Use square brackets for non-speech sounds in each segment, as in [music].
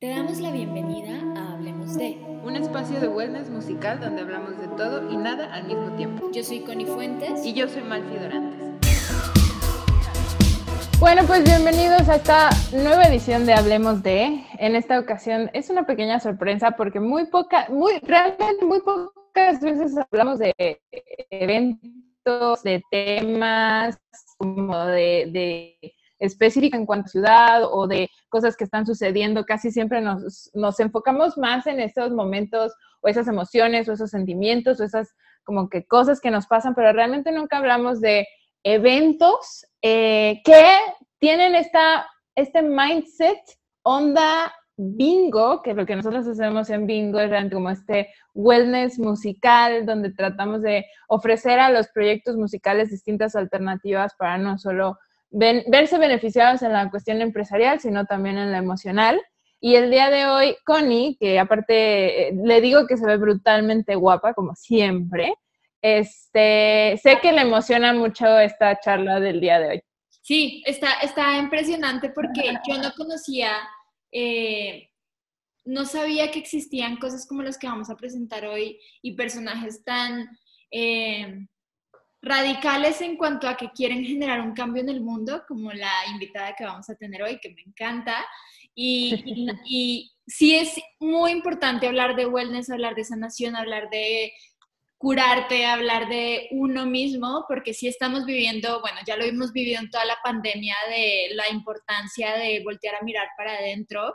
Te damos la bienvenida a Hablemos de, un espacio de wellness musical donde hablamos de todo y nada al mismo tiempo. Yo soy Connie Fuentes. Y yo soy Malfi Dorantes. Bueno, pues bienvenidos a esta nueva edición de Hablemos de. En esta ocasión es una pequeña sorpresa porque muy poca, muy, realmente muy pocas veces hablamos de eventos, de temas, como de, de específica en cuanto a ciudad o de cosas que están sucediendo, casi siempre nos, nos enfocamos más en esos momentos o esas emociones o esos sentimientos o esas como que cosas que nos pasan, pero realmente nunca hablamos de eventos eh, que tienen esta, este mindset onda bingo, que lo que nosotros hacemos en bingo es realmente como este wellness musical, donde tratamos de ofrecer a los proyectos musicales distintas alternativas para no solo verse beneficiados en la cuestión empresarial, sino también en la emocional. Y el día de hoy, Connie, que aparte eh, le digo que se ve brutalmente guapa, como siempre, este, sé que le emociona mucho esta charla del día de hoy. Sí, está, está impresionante porque yo no conocía, eh, no sabía que existían cosas como las que vamos a presentar hoy y personajes tan eh, radicales en cuanto a que quieren generar un cambio en el mundo, como la invitada que vamos a tener hoy, que me encanta. Y, y, sí es muy importante hablar de wellness, hablar de sanación, hablar de curarte, hablar de uno mismo, porque sí estamos viviendo, bueno, ya lo hemos vivido en toda la pandemia, de la importancia de voltear a mirar para adentro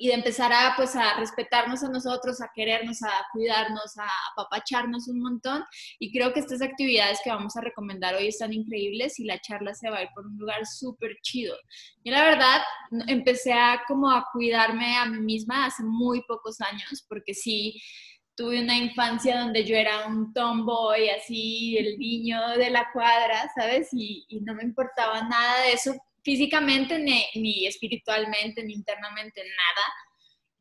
y de empezar a, pues, a respetarnos a nosotros, a querernos, a cuidarnos, a apapacharnos un montón. Y creo que estas actividades que vamos a recomendar hoy están increíbles y la charla se va a ir por un lugar súper chido. Yo la verdad empecé a como a cuidarme a mí misma hace muy pocos años, porque sí tuve una infancia donde yo era un tomboy, así, el niño de la cuadra, ¿sabes? Y, y no me importaba nada de eso físicamente, ni, ni, espiritualmente, ni internamente, nada.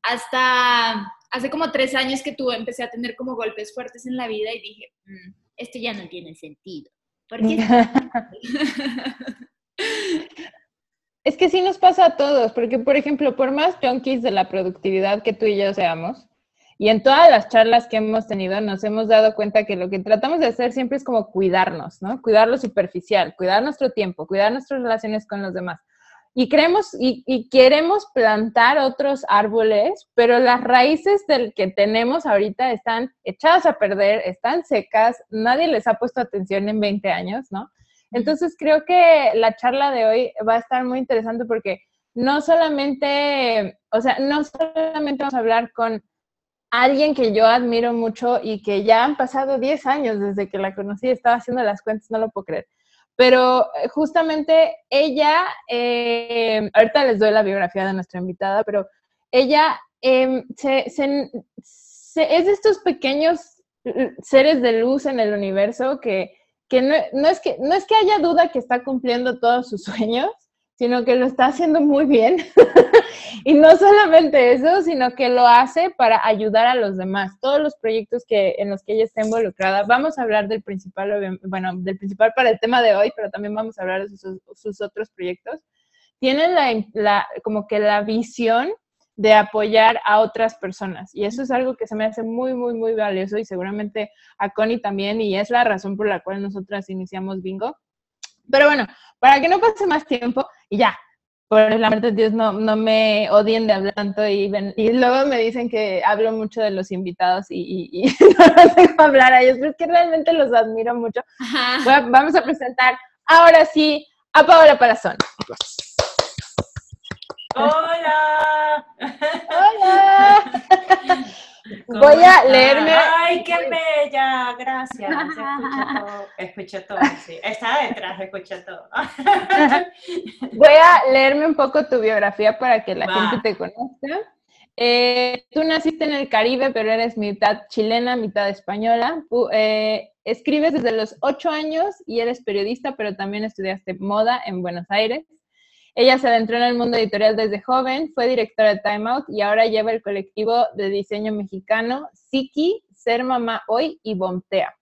Hasta hace como tres años que tuve, empecé a tener como golpes fuertes en la vida y dije, mm, esto ya no tiene sentido. ¿Por [laughs] es que sí nos pasa a todos, porque por ejemplo, por más junkies de la productividad que tú y yo seamos, y en todas las charlas que hemos tenido nos hemos dado cuenta que lo que tratamos de hacer siempre es como cuidarnos, ¿no? Cuidar lo superficial, cuidar nuestro tiempo, cuidar nuestras relaciones con los demás. Y creemos y, queremos plantar otros árboles, pero las raíces del que tenemos ahorita están echadas a perder, están secas, nadie les ha puesto atención en 20 años, ¿no? Entonces creo que la charla de hoy va a estar muy interesante porque no solamente, o sea, no solamente vamos a hablar con alguien que yo admiro mucho y que ya han pasado 10 años desde que la conocí, estaba haciendo las cuentas, no lo puedo creer. Pero eh, justamente ella, eh, ahorita les doy la biografía de nuestra invitada, pero ella em, es de estos pequeños seres de luz en el universo que, no, es que no es que haya duda que está cumpliendo todos sus sueños, sino que lo está haciendo muy bien. [laughs] y no solamente eso, sino que lo hace para ayudar a los demás. Todos los proyectos que, en los que ella está involucrada, vamos a hablar del principal, bueno, del principal para el tema de hoy, pero también vamos a hablar de sus, otros proyectos. Tienen la, la, como que la visión de apoyar a otras personas. Y eso es algo que se me hace muy, muy, muy valioso y seguramente a Connie también, y es la razón por la cual nosotras iniciamos Bingo. Pero bueno, para que no pase más tiempo, y ya, por el amor de Dios, no, no me odien de hablar tanto y, y luego me dicen que hablo mucho de los invitados y, y, [laughs] no los dejo hablar a ellos, pero es que realmente los admiro mucho. vamos a presentar ahora sí a Paola Palazón. Hola. Hola. [laughs] Voy a leerme. Ay, qué [laughs] bella, gracias. Escuché todo, todo, sí. Está detrás, escuché todo. [laughs] Voy a leerme un poco tu biografía para que la gente te conozca. Eh, tú naciste en el Caribe, pero eres mitad chilena, mitad española. Eh, escribes desde los ocho años y eres periodista, pero también estudiaste moda en Buenos Aires. Ella se adentró en el mundo editorial desde joven, fue directora de Time Out y ahora lleva el colectivo de diseño mexicano Siki, Ser Mamá Hoy y Bomtea.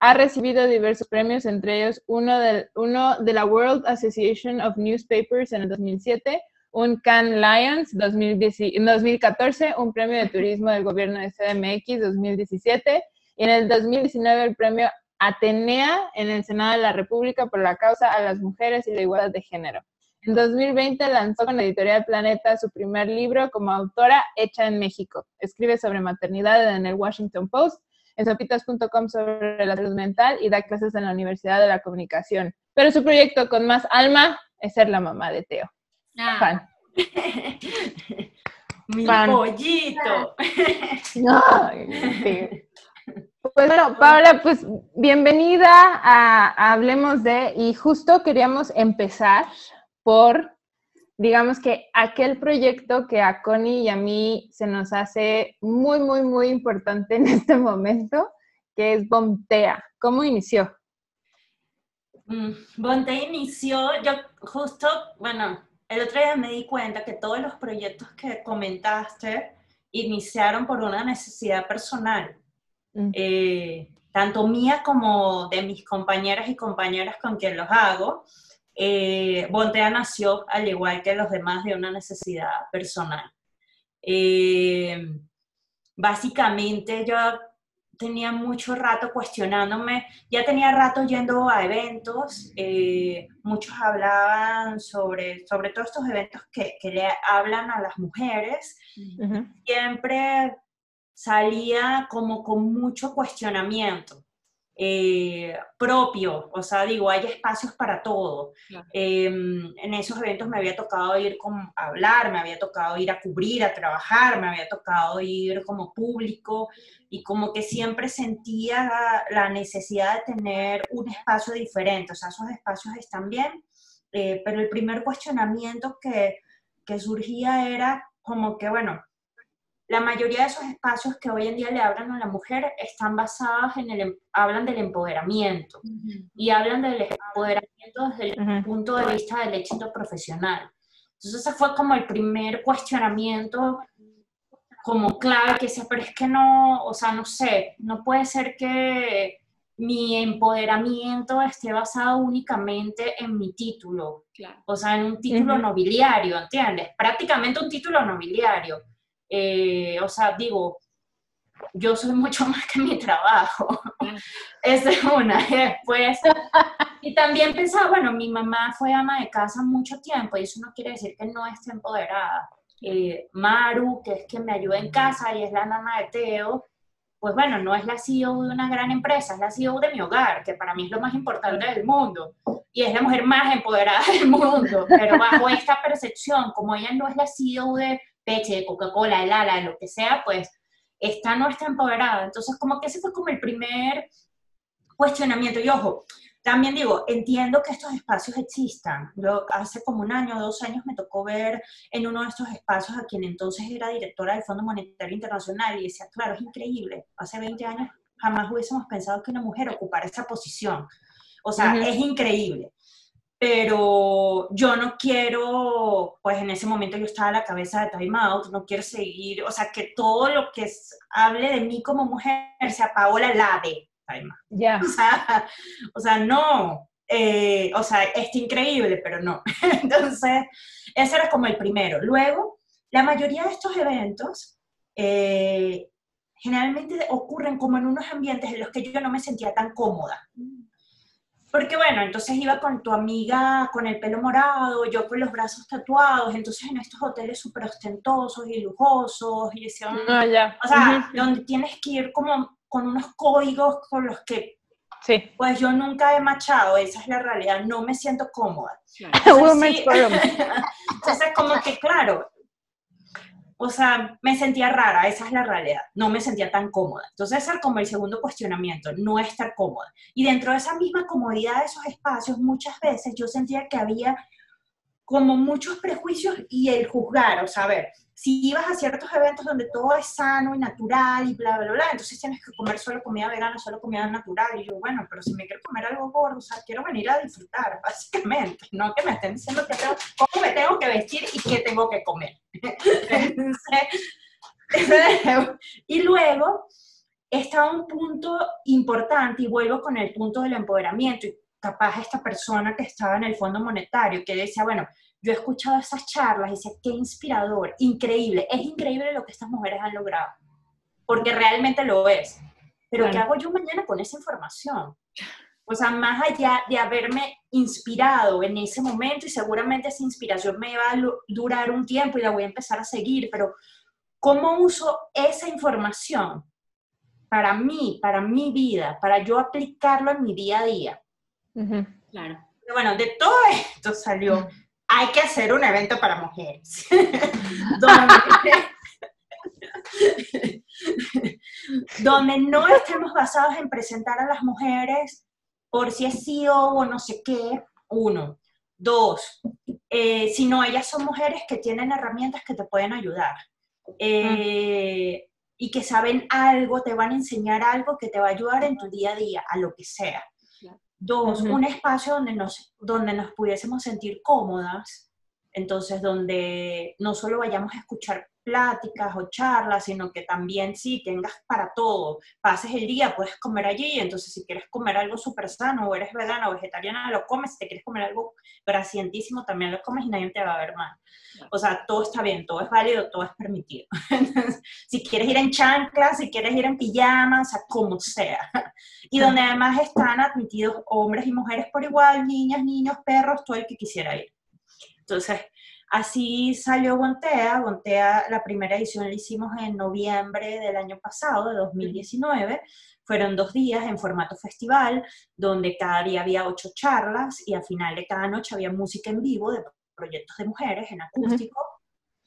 Ha recibido diversos premios, entre ellos uno, del, uno de la World Association of Newspapers en el 2007, un Cannes Lions 2010 en 2014, un premio de turismo del gobierno de CDMX 2017 y en el 2019 el premio Atenea en el Senado de la República por la causa a las mujeres y la igualdad de género. En 2020 lanzó con la editorial Planeta su primer libro como autora hecha en México. Escribe sobre maternidad en el Washington Post, en sopitas.com sobre la salud mental y da clases en la Universidad de la Comunicación. Pero su proyecto con más alma es ser la mamá de Teo. Ah. Fan. [laughs] Mi Fan. pollito. Sí. Pues bueno, Paola, pues bienvenida a, a Hablemos de, y justo queríamos empezar por, digamos que aquel proyecto que a Connie y a mí se nos hace muy, muy, muy importante [laughs] en este momento, que es Bomtea. ¿Cómo inició? Mm, Bonte inició, yo justo, bueno, el otro día me di cuenta que todos los proyectos que comentaste iniciaron por una necesidad personal, Mm. eh, tanto mía como de mis compañeras y compañeras con quien los hago. Eh, Bontea nació, al igual que los demás, de una necesidad personal. Eh, básicamente yo tenía mucho rato cuestionándome, ya tenía rato yendo a eventos, eh, muchos hablaban sobre, sobre todos estos eventos que, que le hablan a las mujeres, Ujú. siempre salía como con mucho cuestionamiento eh, propio, o sea, digo, hay espacios para todo. Claro. Eh, en esos eventos me había tocado ir a hablar, me había tocado ir a cubrir, a trabajar, me había tocado ir como público y como que siempre sentía la, la necesidad de tener un espacio diferente, o sea, esos espacios están bien, eh, pero el primer cuestionamiento que, que surgía era como que, bueno, la mayoría de esos espacios que hoy en día le hablan a la mujer están basados en el, em- hablan del empoderamiento y hablan del empoderamiento desde el Ujú. punto de vista del éxito profesional. Entonces ese fue como el primer cuestionamiento como clave que decía, pero es que no, o sea, no sé, no puede ser que mi empoderamiento esté basado únicamente en mi título, Claro. o sea, en un título Ujú. nobiliario, ¿entiendes? Prácticamente un título nobiliario. Eh, o sea, digo, yo soy mucho [laughs] más que mi trabajo. Esa [laughs] es una. Después, y también pensaba, bueno, mi mamá fue ama de casa mucho tiempo y eso no quiere decir que no esté empoderada. Eh, Maru, que es quien me ayuda en casa y es la nana de Teo, pues bueno, no es la CEO de una gran empresa, es la CEO de mi hogar, que para mí es lo más importante del mundo. Y es la mujer más empoderada del mundo. Pero bajo esta percepción, como ella no es la CEO de Peche, de Coca-Cola, de Lala, de lo que sea, pues está empoderada. Entonces, como que ese fue como el primer cuestionamiento. Y ojo, también digo, entiendo que estos espacios existan. Yo hace como un año o dos años me tocó ver en uno de estos espacios a quien entonces era directora del Fondo Monetario Internacional y decía, claro, es increíble. Hace 20 años jamás hubiésemos pensado que una mujer ocupara esa posición. O sea, Ujú. es increíble. Pero yo no quiero, pues en ese momento yo estaba a la cabeza de Time Out, no quiero seguir, o sea, que todo lo que es- hable de mí como mujer se apagó la la de Time Out. Ya. [laughs] O sea, o sea, no. Eh, o sea, está increíble, pero no. [laughs] Entonces, ese era como el primero. Luego, la mayoría de estos eventos eh, generalmente ocurren como en unos ambientes en los que yo no me sentía tan cómoda. Porque bueno, entonces iba con tu amiga con el pelo morado, yo con los brazos tatuados, entonces en estos hoteles súper ostentosos y lujosos, y decía, "Mm, No, ya. o sea, donde tienes que ir como con unos códigos con los que Sí. pues yo nunca he machado, esa es la realidad, no me siento cómoda. [laughs] Entonces, sí, [laughs] entonces como que claro, o sea, me sentía rara, esa es la realidad, no me sentía tan cómoda. Entonces era como el segundo cuestionamiento, no estar cómoda. Y dentro de esa misma comodidad de esos espacios, muchas veces yo sentía que había como muchos prejuicios y el juzgar, o sea, ver, si ibas a ciertos eventos donde todo es sano y natural y bla, bla, bla, entonces tienes que comer solo comida vegana, solo comida natural. Y yo, bueno, pero si me quiero comer algo gordo, o sea, quiero venir a disfrutar, [laughs] básicamente, no que me estén diciendo que tengo, cómo me tengo que vestir y qué tengo que comer. [laughs] [laughs] Y luego está un punto importante, y vuelvo con el punto del empoderamiento, y capaz esta persona que estaba en el Fondo Monetario, que decía, bueno, yo he escuchado esas charlas y decía, qué inspirador, increíble, es increíble lo que estas mujeres han logrado, porque realmente lo es. Pero ¿qué hago yo mañana con esa información? O sea, más allá de haberme inspirado en ese momento y seguramente esa inspiración me va a durar un tiempo y la voy a empezar a seguir, pero ¿cómo uso esa información para mí, para mi vida, para yo aplicarlo en mi día a día? Claro. Bueno, de todo esto salió, hay que hacer un evento para mujeres. [laughs] donde, [laughs] donde no estemos basados en presentar a las mujeres por si es CEO o no sé qué, uno. Dos, eh, si no, ellas son mujeres que tienen herramientas que te pueden ayudar eh, y que saben algo, te van a enseñar algo que te va a ayudar en tu día a día, a lo que sea. Dos, un espacio donde nos, donde nos pudiésemos sentir cómodas, entonces donde no solo vayamos a escuchar pláticas o charlas, sino que también sí tengas para todo. Pases el día, puedes comer allí, entonces si quieres comer algo súper sano o eres vegana o vegetariana, lo comes. Si te quieres comer algo grasientísimo, también lo comes y nadie te va a ver mal. O sea, todo está bien, todo es válido, todo es permitido. [laughs] si quieres ir en chanclas, si quieres ir en pijamas, o sea, como sea. Y donde además están admitidos hombres y mujeres por igual, niñas, niños, perros, todo el que quisiera ir. Entonces, Así salió Gontea. Gontea, la primera edición la hicimos en noviembre del año pasado, de 2019. Fueron dos días en formato festival, donde cada día había ocho charlas y al final de cada noche había música en vivo de proyectos de mujeres en acústico.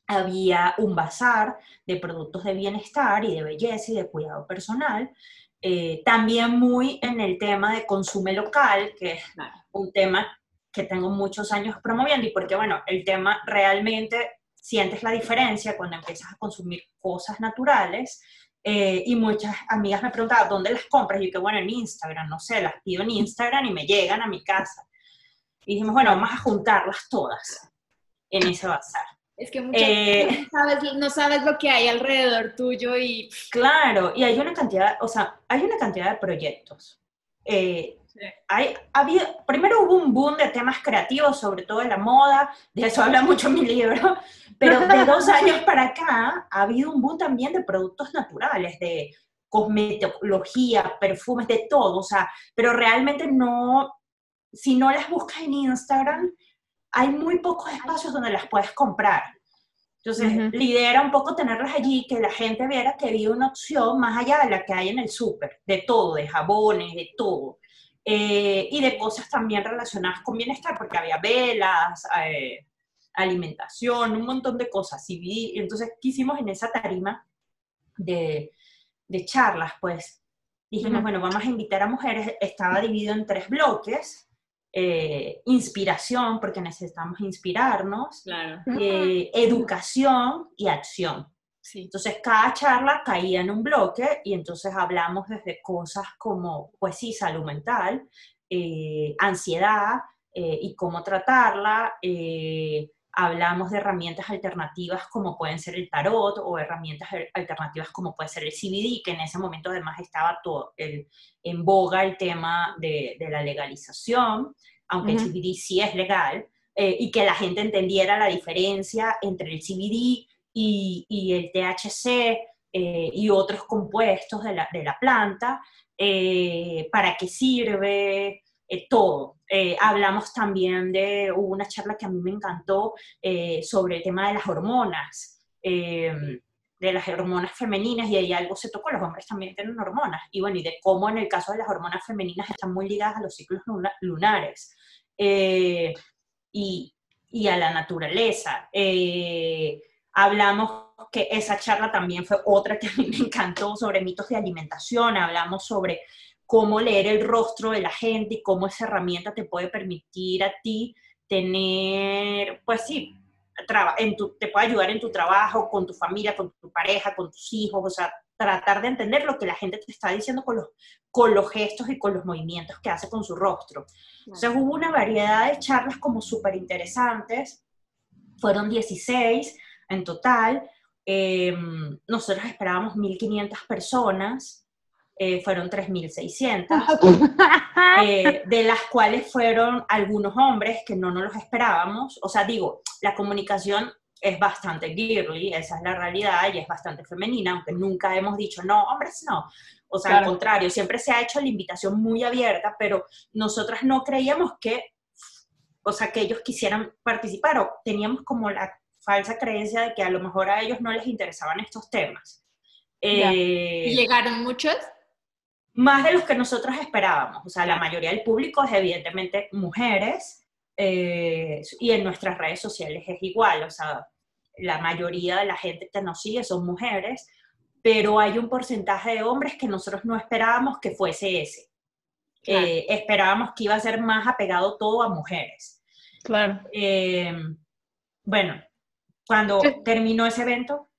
Había un bazar de productos de bienestar y de belleza y de cuidado personal. Eh, también muy en el tema de consumo local, que es un tema que tengo muchos años promoviendo y porque, bueno, el tema realmente sientes la diferencia cuando empiezas a consumir cosas naturales eh, y muchas amigas me preguntaban, ¿dónde las compras? Y yo que, bueno, en Instagram, no sé, las pido en Instagram y me llegan a mi casa. Y dijimos, bueno, vamos a juntarlas todas en ese bazar. Es que muchas eh, veces no sabes, no sabes lo que hay alrededor tuyo y... Claro, y hay una cantidad, o sea, hay una cantidad de proyectos. Eh, hay, habido, primero hubo un boom de temas creativos, sobre todo en la moda, de eso habla mucho mi libro, pero de [laughs] dos años para acá ha habido un boom también de productos naturales, de cosmetología, perfumes, de todo, o sea, pero realmente no, si no las buscas en Instagram, hay muy pocos espacios donde las puedes comprar. Entonces, la idea era un poco tenerlas allí, que la gente viera que había una opción más allá de la que hay en el súper, de todo, de jabones, de todo. Eh, y de cosas también relacionadas con bienestar, porque había velas, eh, alimentación, un montón de cosas. Y entonces, ¿qué hicimos en esa tarima de, de charlas? Pues dijimos, bueno, vamos a invitar a mujeres, estaba dividido en tres bloques. Eh, inspiración, porque necesitamos inspirarnos, educación y acción. Entonces, cada charla caía en un bloque y entonces hablamos desde cosas como, pues sí, salud mental, eh, ansiedad eh, y cómo tratarla. Eh, hablamos de herramientas alternativas como pueden ser el tarot o herramientas alternativas como puede ser el CBD, que en ese momento además estaba todo en boga el tema de, la legalización, aunque el CBD sí es legal, y que la gente entendiera la diferencia entre el CBD y, el THC eh, y otros compuestos de la, de la planta, eh, para qué sirve, eh, todo. hablamos también de, hubo una charla que a mí me encantó sobre el tema de las hormonas, de las hormonas femeninas, y ahí algo se tocó, los hombres también tienen hormonas, y bueno, y de cómo en el caso de las hormonas femeninas están muy ligadas a los ciclos lunares. y, y, a la naturaleza. Eh, Hablamos que esa charla también fue otra que a mí me encantó sobre mitos de alimentación, hablamos sobre cómo leer el rostro de la gente y cómo esa herramienta te puede permitir a ti tener, pues sí, en tu, te puede ayudar en tu trabajo, con tu familia, con tu pareja, con tus hijos, o sea, tratar de entender lo que la gente te está diciendo con los, con los gestos y con los movimientos que hace con su rostro. Entonces hubo una variedad de charlas como súper interesantes, fueron 16, en total. Em, nosotros esperábamos 1.500 personas. eh, fueron 3.600, [laughs] eh, de las cuales fueron algunos hombres que no nos los esperábamos. O sea, digo, la comunicación es bastante girly, esa es la realidad, y es bastante femenina, aunque nunca hemos dicho, no, hombres no. O sea, al contrario, siempre se ha hecho la invitación muy abierta, pero nosotras no creíamos que, o sea, que ellos quisieran participar, o teníamos como la falsa creencia de que a lo mejor a ellos no les interesaban estos temas. Eh, ¿Y llegaron muchos? Más de los que nosotros esperábamos. O sea, la mayoría del público es evidentemente mujeres eh, y en nuestras redes sociales es igual. O sea, la mayoría de la gente que nos sigue son mujeres, pero hay un porcentaje de hombres que nosotros no esperábamos que fuese ese. Eh, esperábamos que iba a ser más apegado todo a mujeres. Claro. Eh, bueno, cuando terminó ese evento,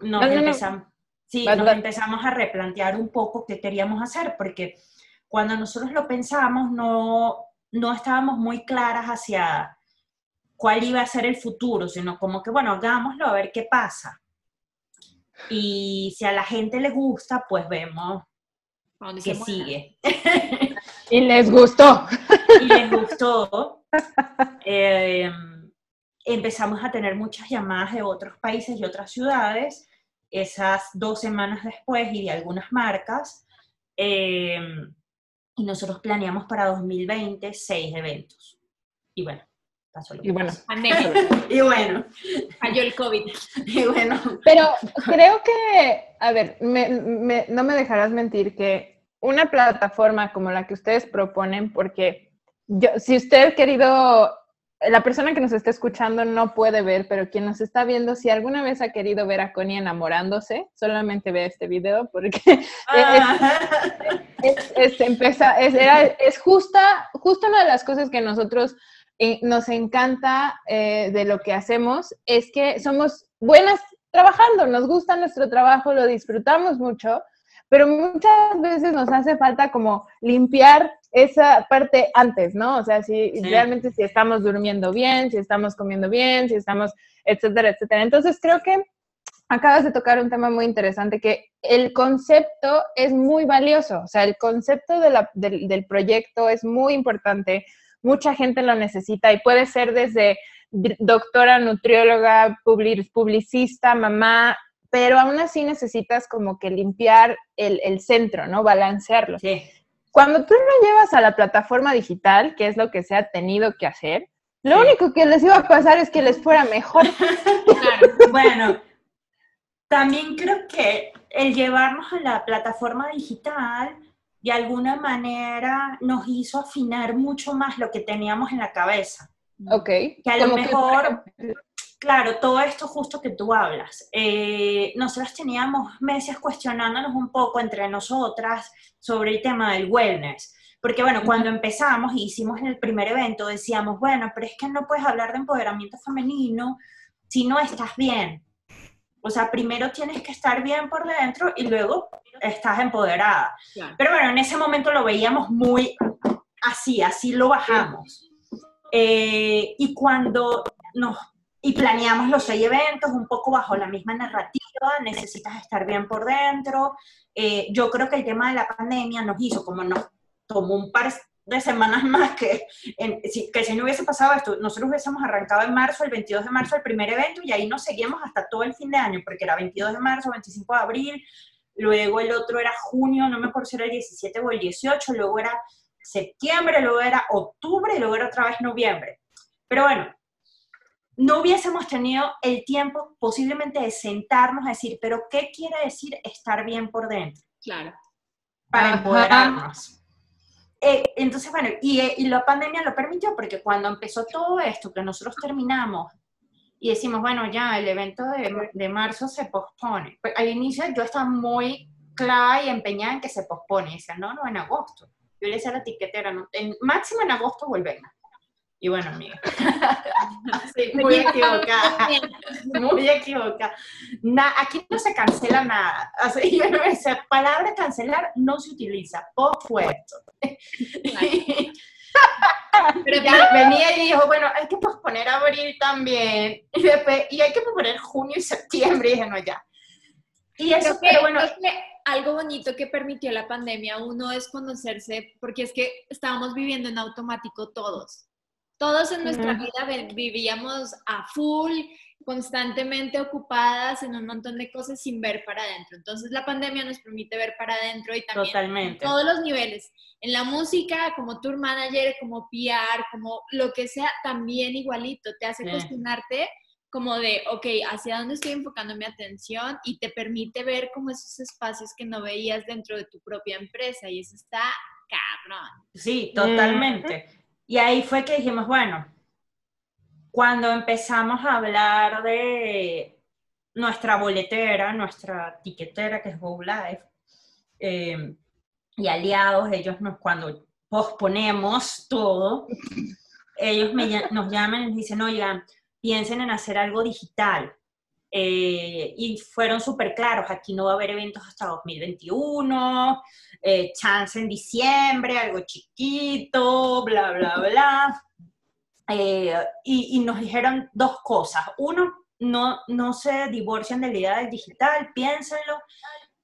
nos empezamos, Sí, nos empezamos a replantear un poco qué queríamos hacer, porque cuando nosotros lo pensamos no, no estábamos muy claras hacia cuál iba a ser el futuro, sino como que, bueno, hagámoslo a ver qué pasa. Y si a la gente le gusta, pues vemos que sigue. y les gustó. [laughs] y les gustó. [laughs] Eh, empezamos a tener muchas llamadas de otros países y otras ciudades esas dos semanas después y de algunas marcas. Eh, y nosotros planeamos para 2020 seis eventos. Y bueno, pasó lo y bueno, [laughs] y bueno, falló el COVID. [laughs] Y bueno. Pero creo que, a ver, no me dejarás mentir que una plataforma como la que ustedes proponen, porque yo, si usted, querido la persona que nos está escuchando no puede ver, pero quien nos está viendo, si alguna vez ha querido ver a Connie enamorándose, solamente ve este video porque [laughs] es, es, justa, justo una de las cosas que nosotros eh, nos encanta eh, de lo que hacemos, es que somos buenas trabajando, nos gusta nuestro trabajo, lo disfrutamos mucho, pero muchas veces nos hace falta como limpiar esa parte antes, ¿no? O sea, si realmente si estamos durmiendo bien, si estamos comiendo bien, si estamos, etcétera, etcétera. Entonces creo que acabas de tocar un tema muy interesante, que el concepto es muy valioso, o sea, el concepto del, del proyecto es muy importante, mucha gente lo necesita y puede ser desde doctora, nutrióloga, publicista, mamá, pero aún así necesitas como que limpiar el, el centro, ¿no? Balancearlo. Sí. Cuando tú lo llevas a la plataforma digital, que es lo que se ha tenido que hacer, lo único que les iba a pasar es que les fuera mejor. [laughs] bueno, también creo que el llevarnos a la plataforma digital de alguna manera nos hizo afinar mucho más lo que teníamos en la cabeza. Ok. Que a lo mejor, Claro, todo esto justo que tú hablas. Eh, nosotros teníamos meses cuestionándonos un poco entre nosotras sobre el tema del wellness. Porque bueno, cuando empezamos y hicimos el primer evento, decíamos, bueno, pero es que no puedes hablar de empoderamiento femenino si no estás bien. O sea, primero tienes que estar bien por dentro y luego estás empoderada. Pero bueno, en ese momento lo veíamos muy así, así lo bajamos. Eh, y cuando nos y planeamos los seis eventos un poco bajo la misma narrativa, necesitas estar bien por dentro. Eh, yo creo que el tema de la pandemia nos hizo, como nos tomó un par de semanas más que, que si no hubiese pasado esto, nosotros hubiésemos arrancado en marzo, el 22 de marzo, el primer evento y ahí nos seguíamos hasta todo el fin de año, porque era 22 de marzo, 25 de abril, luego el otro era junio, no me acuerdo si era el 17 o el 18, luego era septiembre, luego era octubre y luego era otra vez noviembre. Pero bueno, no hubiésemos tenido el tiempo posiblemente de sentarnos a decir, pero ¿qué quiere decir estar bien por dentro? Claro. Para empoderarnos. Eh, entonces, bueno, y, eh, y, la pandemia lo permitió porque cuando empezó todo esto, que nosotros terminamos y decimos, bueno, ya el evento de, de marzo se pospone. Pues, al inicio yo estaba muy clara y empeñada en que se pospone. Y decía, no, no, en agosto. Yo le decía a la etiquetera, no, en, máximo en agosto volvemos. Y bueno, amiga, [laughs] sí, muy equivocada, muy equivocada. aquí no se cancela nada. Así, yo no esa palabra cancelar no se utiliza, pospuesto. [laughs] Pero ya venía y dijo, bueno, hay que posponer abril también. Y, después, y hay que posponer junio y septiembre. Y dije, no, ya. Y eso, pero, bueno. algo bonito que permitió la pandemia, uno es conocerse, porque es que estábamos viviendo en automático todos. Todos en nuestra vida vivíamos a full, constantemente ocupadas en un montón de cosas sin ver para adentro. Entonces la pandemia nos permite ver para adentro y también Totalmente. en todos los niveles. En la música, como tour manager, como PR, como lo que sea, también igualito. Te hace Sí. cuestionarte como de, ok, ¿hacia dónde estoy enfocando mi atención? Y te permite ver como esos espacios que no veías dentro de tu propia empresa. Y eso está cabrón. Sí, totalmente. Y ahí fue que dijimos, bueno, cuando empezamos a hablar de nuestra boletera, nuestra tiquetera, que es Go Live, eh, y aliados, ellos nos, cuando posponemos todo, ellos nos llaman y nos dicen, oigan, piensen en hacer algo digital. Eh, y fueron súper claros, aquí no va a haber eventos hasta 2021, eh, chance en diciembre, algo chiquito, bla, bla, bla. Eh, y, y nos dijeron dos cosas. Uno, no, no se divorcien de la idea del digital, piénsenlo.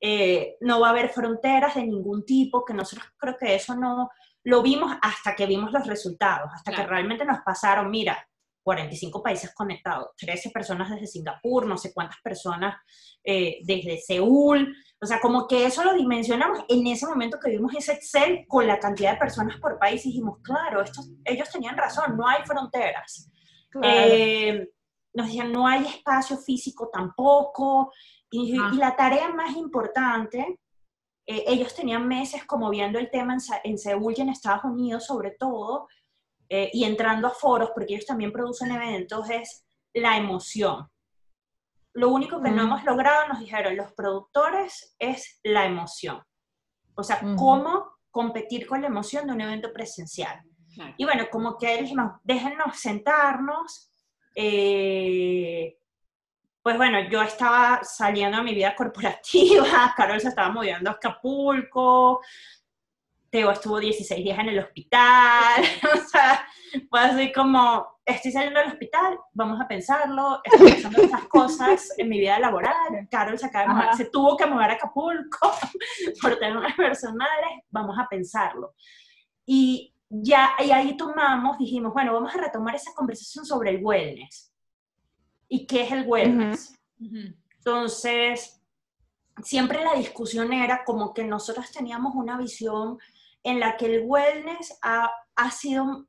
Eh, no va a haber fronteras de ningún tipo, que nosotros creo que eso no lo vimos hasta que vimos los resultados, hasta que realmente nos pasaron, mira, 45 países conectados, 13 personas desde Singapur, no sé cuántas personas eh, desde Seúl, o sea, como que eso lo dimensionamos en ese momento que vimos ese Excel con la cantidad de personas por país y dijimos, claro, estos, ellos tenían razón, no hay fronteras. Eh, nos decían, no hay espacio físico tampoco. Y, Ah. y la tarea más importante, eh, ellos tenían meses como viendo el tema en, en Seúl y en Estados Unidos sobre todo, eh, y entrando a foros, porque ellos también producen eventos, es la emoción. Lo único que no Mm. hemos logrado, nos dijeron los productores, es la emoción. O sea, cómo competir con la emoción de un evento presencial. Claro. Y bueno, como que dijimos, déjennos sentarnos. eh, pues bueno, yo estaba saliendo a mi vida [laughs] corporativa, Carol se estaba moviendo a Acapulco, Teo estuvo 16 días en el hospital, [laughs] o sea, fue así como, estoy saliendo del hospital, vamos a pensarlo, estoy pensando estas cosas en mi vida laboral, Carol se, acaba de mover- se tuvo que mover a Acapulco [laughs] por temas personales, vamos a pensarlo. Y ya y ahí tomamos, dijimos, bueno, vamos a retomar esa conversación sobre el wellness. ¿Y qué es el wellness? Ujú. Entonces, siempre la discusión era como que nosotros teníamos una visión en la que el wellness ha, ha sido,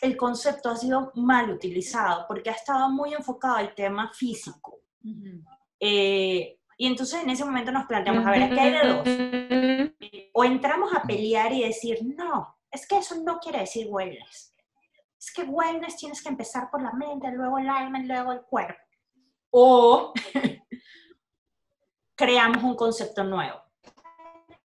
el concepto ha sido mal utilizado porque ha estado muy enfocado al tema físico. Ujú. Eh, y entonces en ese momento nos planteamos, a ver, aquí hay de dos. O entramos a pelear y decir, no, es que eso no quiere decir wellness. Es que wellness tienes que empezar por la mente, luego el alma luego el cuerpo. O [laughs] creamos un concepto nuevo.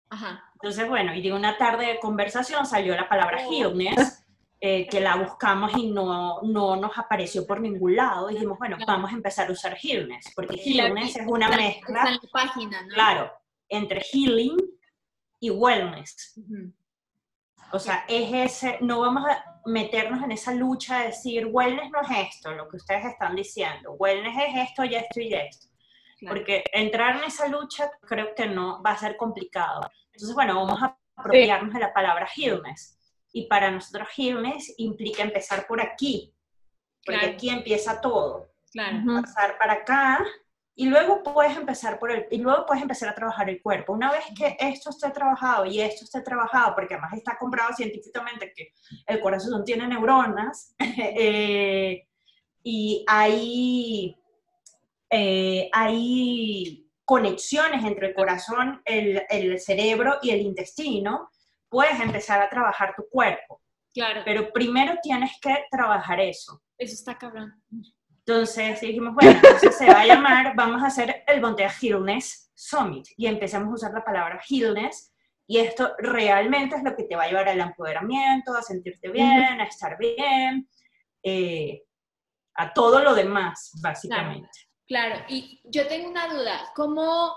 Ajá. Entonces, bueno, y de una tarde de conversación salió la palabra healness, eh, que la buscamos y no, no nos apareció por ningún lado. Y dijimos, bueno, Claro. vamos a empezar a usar healness, porque healness es una mezcla, en la página, ¿no? claro, entre healing y wellness. O sea, es ese, no vamos a meternos en esa lucha de decir, wellness no es esto, lo que ustedes están diciendo, wellness es esto y esto y esto. Claro. Porque entrar en esa lucha creo que no va a ser complicado. Entonces, bueno, vamos a apropiarnos de la palabra healness. Y para nosotros healness implica empezar por aquí, porque Claro. aquí empieza todo. Claro. Pasar para acá y luego puedes empezar por el y luego puedes empezar a trabajar el cuerpo. Una vez que esto esté trabajado y esto esté trabajado, porque además está comprobado científicamente que el corazón tiene neuronas [laughs] eh, y hay eh, hay conexiones entre el corazón, el, el cerebro y el intestino, puedes empezar a trabajar tu cuerpo. Claro. Pero primero tienes que trabajar eso. Eso está cabrón. Entonces dijimos, bueno, entonces se va a llamar, vamos a hacer el Bontea Healness Summit y empezamos a usar la palabra healness y esto realmente es lo que te va a llevar al empoderamiento, a sentirte bien, a estar bien, eh, a todo lo demás, básicamente. Claro, y yo tengo una duda, ¿cómo,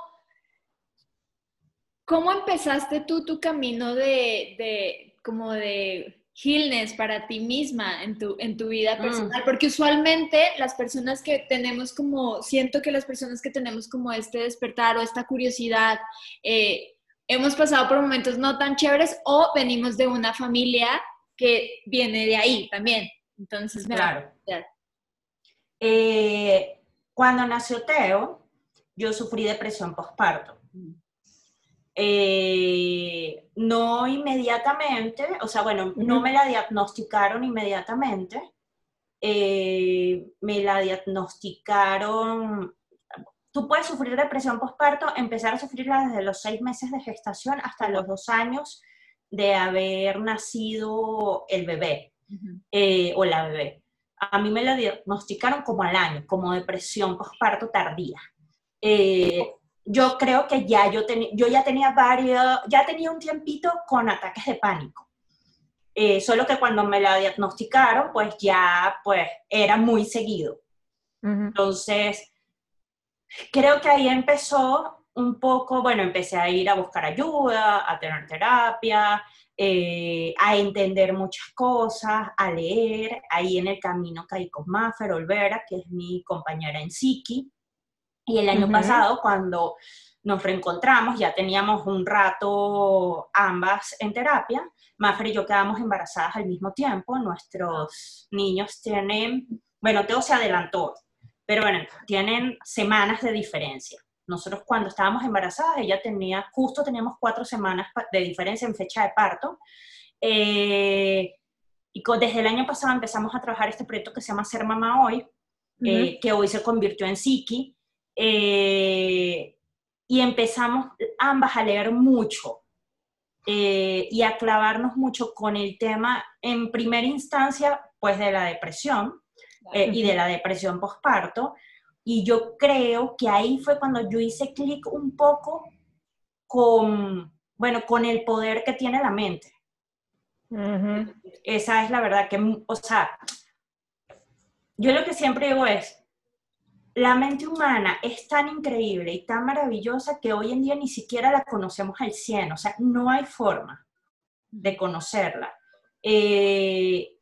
cómo empezaste tú tu camino de, de como de healness para ti misma en tu, en tu vida Mm. personal, porque usualmente las personas que tenemos como, siento que las personas que tenemos como este despertar o esta curiosidad, eh, hemos pasado por momentos no tan chéveres o venimos de una familia que viene de ahí también. Entonces, me Claro. Claro. Eh, cuando nació Teo, yo sufrí depresión postparto. Eh, no inmediatamente, o sea, bueno, no me la diagnosticaron inmediatamente. Eh, me la diagnosticaron. Tú puedes sufrir depresión postparto, empezar a sufrirla desde los seis meses de gestación hasta los dos años de haber nacido el bebé eh, o la bebé. A mí me la diagnosticaron como al año, como depresión postparto tardía. Eh, yo creo que ya yo, teni- yo ya tenía varios, ya tenía un tiempito con ataques de pánico. Eh, solo que cuando me la diagnosticaron, pues ya pues era muy seguido. Entonces, creo que ahí empezó un poco, bueno, empecé a ir a buscar ayuda, a tener terapia, eh, a entender muchas cosas, a leer. Ahí en el camino caí con Maffer Olvera, que es mi compañera en Psiqui. Y el año pasado, cuando nos reencontramos, ya teníamos un rato ambas en terapia, Maffer y yo quedamos embarazadas al mismo tiempo. Nuestros niños tienen, bueno, Teo se adelantó, pero bueno, tienen semanas de diferencia. Nosotros cuando estábamos embarazadas, ella tenía, justo teníamos cuatro semanas de diferencia en fecha de parto. Eh, y desde el año pasado empezamos a trabajar este proyecto que se llama Ser Mamá Hoy, eh, que hoy se convirtió en Psiqui. eh, y empezamos ambas a leer mucho eh, y a clavarnos mucho con el tema, en primera instancia, pues de la depresión eh, y de la depresión postparto. Y yo creo que ahí fue cuando yo hice clic un poco con, bueno, con el poder que tiene la mente. Esa es la verdad que, o sea, yo lo que siempre digo es, la mente humana es tan increíble y tan maravillosa que hoy en día ni siquiera la conocemos al 100, o sea, no hay forma de conocerla. Eh,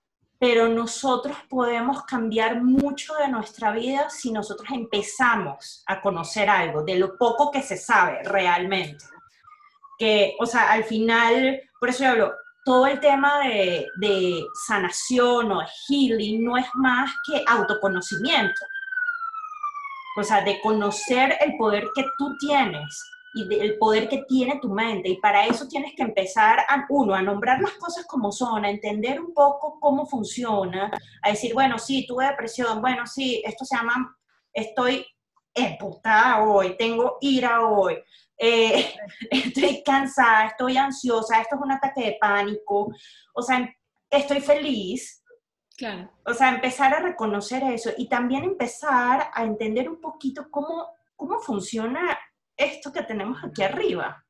pero nosotros podemos cambiar mucho de nuestra vida si nosotros empezamos a conocer algo, de lo poco que se sabe realmente. Que, o sea, al final, por eso yo hablo, todo el tema de, de sanación o healing no es más que autoconocimiento. O sea, de conocer el poder que tú tienes y del poder que tiene tu mente. Y para eso tienes que empezar, a, uno, a nombrar las cosas como son, a entender un poco cómo funciona, a decir, bueno, sí, tuve depresión, bueno, sí, esto se llama, estoy emputada hoy, tengo ira hoy, eh, [laughs] estoy cansada, estoy ansiosa, esto es un ataque de pánico, o sea, estoy feliz, Claro. o sea, empezar a reconocer eso y también empezar a entender un poquito cómo, cómo funciona esto que tenemos aquí arriba.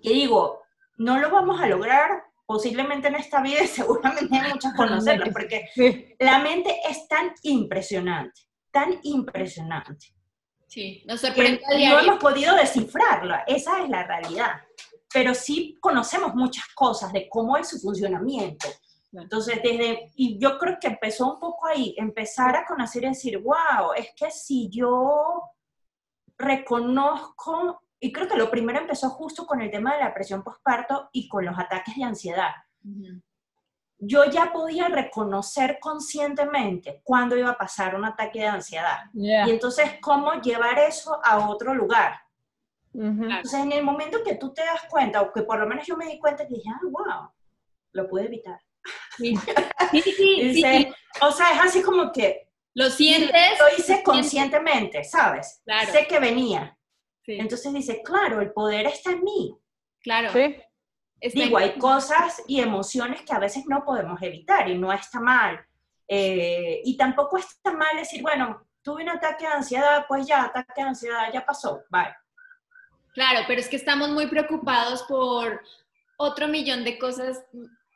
Y digo, no lo vamos a lograr posiblemente en esta vida y [laughs] seguramente hay muchas conocerlas, porque Sí. la mente es tan impresionante, tan impresionante, Sí, nos que sorprende a no hemos podido descifrarla, esa es la realidad. Pero sí conocemos muchas cosas de cómo es su funcionamiento. Entonces, desde, y yo creo que empezó un poco ahí, empezar a conocer y decir, wow, es que si yo reconozco, y creo que lo primero empezó justo con el tema de la presión postparto y con los ataques de ansiedad. Yo ya podía reconocer conscientemente cuándo iba a pasar un ataque de ansiedad. Y entonces, ¿cómo llevar eso a otro lugar? Ujú. Claro. Entonces, en el momento que tú te das cuenta, o que por lo menos yo me di cuenta, que dije, ah, wow, lo pude evitar. Sí, [laughs] sí, sí, sí, Y sí, dice, O sea, es así como que Lo sientes. lo hice conscientemente, ¿sabes? Claro. Sé que venía. Sí, Entonces dice, claro, el poder está en mí. claro. Sí. Está Digo, hay cosas y emociones que a veces no podemos evitar y no está mal. Eh, y tampoco está mal decir, bueno, tuve un ataque de ansiedad, pues ya, ataque de ansiedad, ya pasó, bye. Claro, pero es que estamos muy preocupados por otro millón de cosas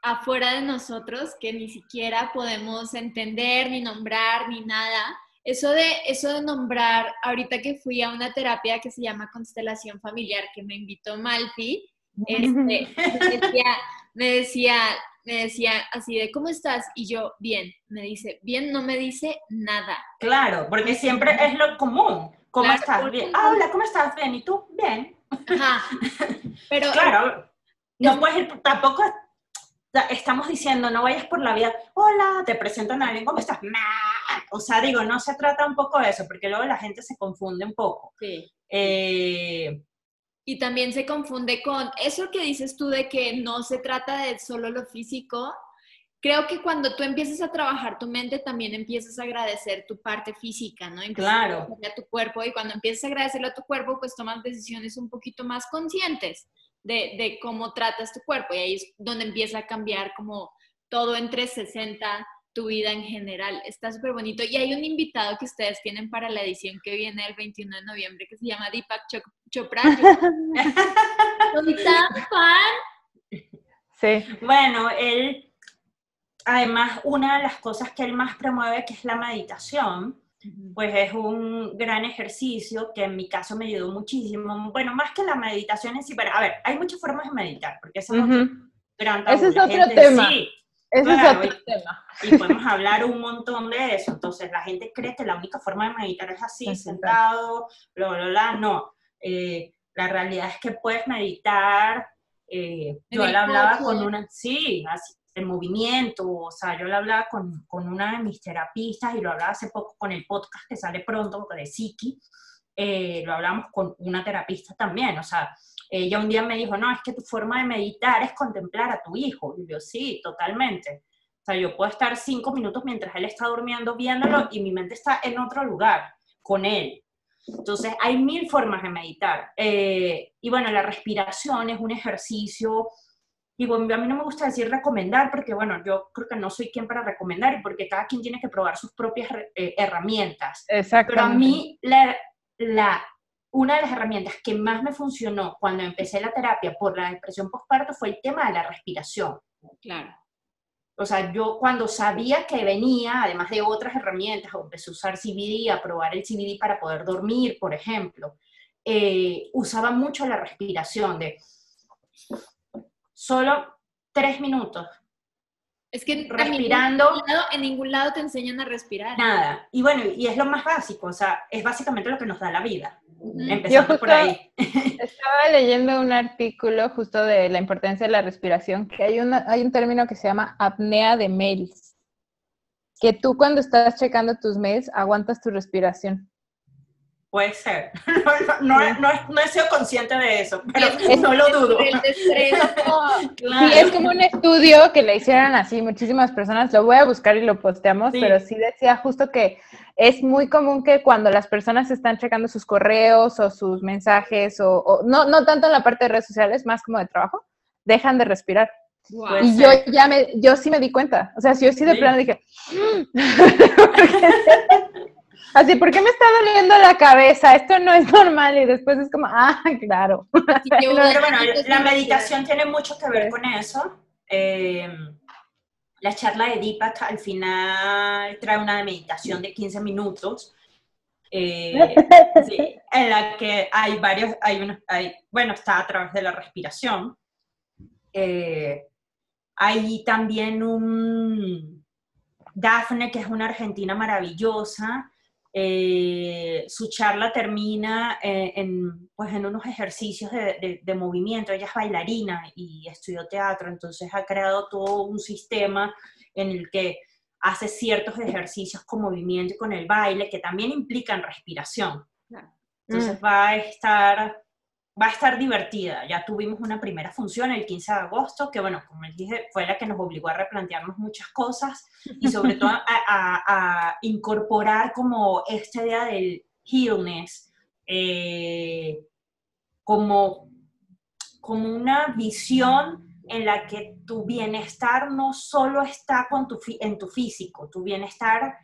afuera de nosotros que ni siquiera podemos entender, ni nombrar, ni nada. Eso de, eso de nombrar, ahorita que fui a una terapia que se llama constelación familiar, que me invitó Malfi, este, [laughs] decía, me decía, me decía así de, ¿cómo estás? Y yo, bien. Me dice, bien, no me dice nada. Claro, porque siempre es lo común. ¿Cómo Claro, estás? Bien. Ah, hola, ¿cómo estás? Bien. ¿Y tú? Bien. Ajá. [laughs] Pero Claro, no puedes tampoco ta- estamos diciendo, no vayas por la vida, hola, te presentan a alguien, ¿cómo estás? O sea, digo, no se trata un poco de eso, porque luego la gente se confunde un poco. Sí. Eh, Y también se confunde con eso que dices tú de que no se trata de solo lo físico. Creo que cuando tú empiezas a trabajar tu mente, también empiezas a agradecer tu parte física, ¿no? Empiezas Claro. a agradecerle a tu cuerpo y cuando empiezas a agradecerle a tu cuerpo, pues tomas decisiones un poquito más conscientes de, de cómo tratas tu cuerpo y ahí es donde empieza a cambiar como todo en 360 tu vida en general. Está súper bonito. Y hay un invitado que ustedes tienen para la edición que viene el 21 de noviembre que se llama Deepak Chop- Chopra. Soy tan fan. Sí. bueno, él, además, una de las cosas que él más promueve, que es la meditación, pues es un gran ejercicio que en mi caso me ayudó muchísimo. Bueno, más que la meditación en sí, pero a ver, hay muchas formas de meditar, porque esa es. Ese es La otro gente, tema. Sí, Ese Claro, es otro tema. y podemos hablar un montón de eso. Entonces, la gente cree que la única forma de meditar es así, Es sentado, bla, bla, bla. No. Eh, la realidad es que puedes meditar. eh, yo le hablaba con una, sí, así, en movimiento, o sea, yo le hablaba con, con una de mis terapistas y lo hablaba hace poco con el podcast que sale pronto de Siki, eh, lo hablamos con una terapista también, o sea, ella un día me dijo, no, es que tu forma de meditar es contemplar a tu hijo. Y yo, sí, totalmente. O sea, yo puedo estar cinco minutos mientras él está durmiendo viéndolo y mi mente está en otro lugar, con él. Entonces, hay mil formas de meditar. Eh, y bueno, la respiración es un ejercicio, digo, a mí no me gusta decir recomendar, porque bueno, yo creo que no soy quien para recomendar, y porque cada quien tiene que probar sus propias eh, herramientas. Exactamente. Pero a mí, la, la, una de las herramientas que más me funcionó cuando empecé la terapia por la depresión postparto fue el tema de la respiración. Claro. O sea, yo cuando sabía que venía, además de otras herramientas, empecé a usar CBD, a probar el CBD para poder dormir, por ejemplo, eh, usaba mucho la respiración de solo tres minutos, Es que en respirando, ningún lado- en ningún lado te enseñan a respirar. nada. Y bueno, y es lo más básico, o sea, es básicamente lo que nos da la vida, empezando por ahí. Estaba leyendo un artículo justo de la importancia de la respiración, que hay, una, hay un término que se llama apnea de mails, que tú cuando estás checando tus mails aguantas tu respiración. Puede ser. [laughs] No, no, no, no he sido consciente de eso, pero Es- [laughs] no lo dudo. [laughs] Claro. Sí, es como un estudio que le hicieron así muchísimas personas, lo voy a buscar y lo posteamos, Sí. pero sí decía justo que es muy común que cuando las personas están checando sus correos o sus mensajes, o, o- no, no tanto en la parte de redes sociales, más como de trabajo, dejan de respirar. Y yo ya me, yo sí me di cuenta. O sea, si yo sí de Sí. plano dije, así, ¿por qué me está doliendo la cabeza? Esto no es normal. Y después es como, ah, claro. Pero [laughs] bueno, la meditación tiene mucho que ver con eso. Eh, la charla de Deepak al final trae una meditación de 15 minutos. eh, [laughs] sí, en la que hay varios, hay unos, hay, bueno, está a través de la respiración. Eh, hay también un Dafne, que es una argentina maravillosa. Eh, su charla termina eh, en, pues en unos ejercicios de, de- de movimiento. Ella es bailarina y estudió teatro, entonces ha creado todo un sistema en el que hace ciertos ejercicios con movimiento y con el baile que también implican respiración. Entonces va a estar va a estar divertida. Ya tuvimos una primera función el 15 de agosto, que bueno, como les dije, fue la que nos obligó a replantearnos muchas cosas y sobre todo a, a- a incorporar como esta idea del healness eh, como, como una visión en la que tu bienestar no solo está con tu, en tu físico, tu bienestar,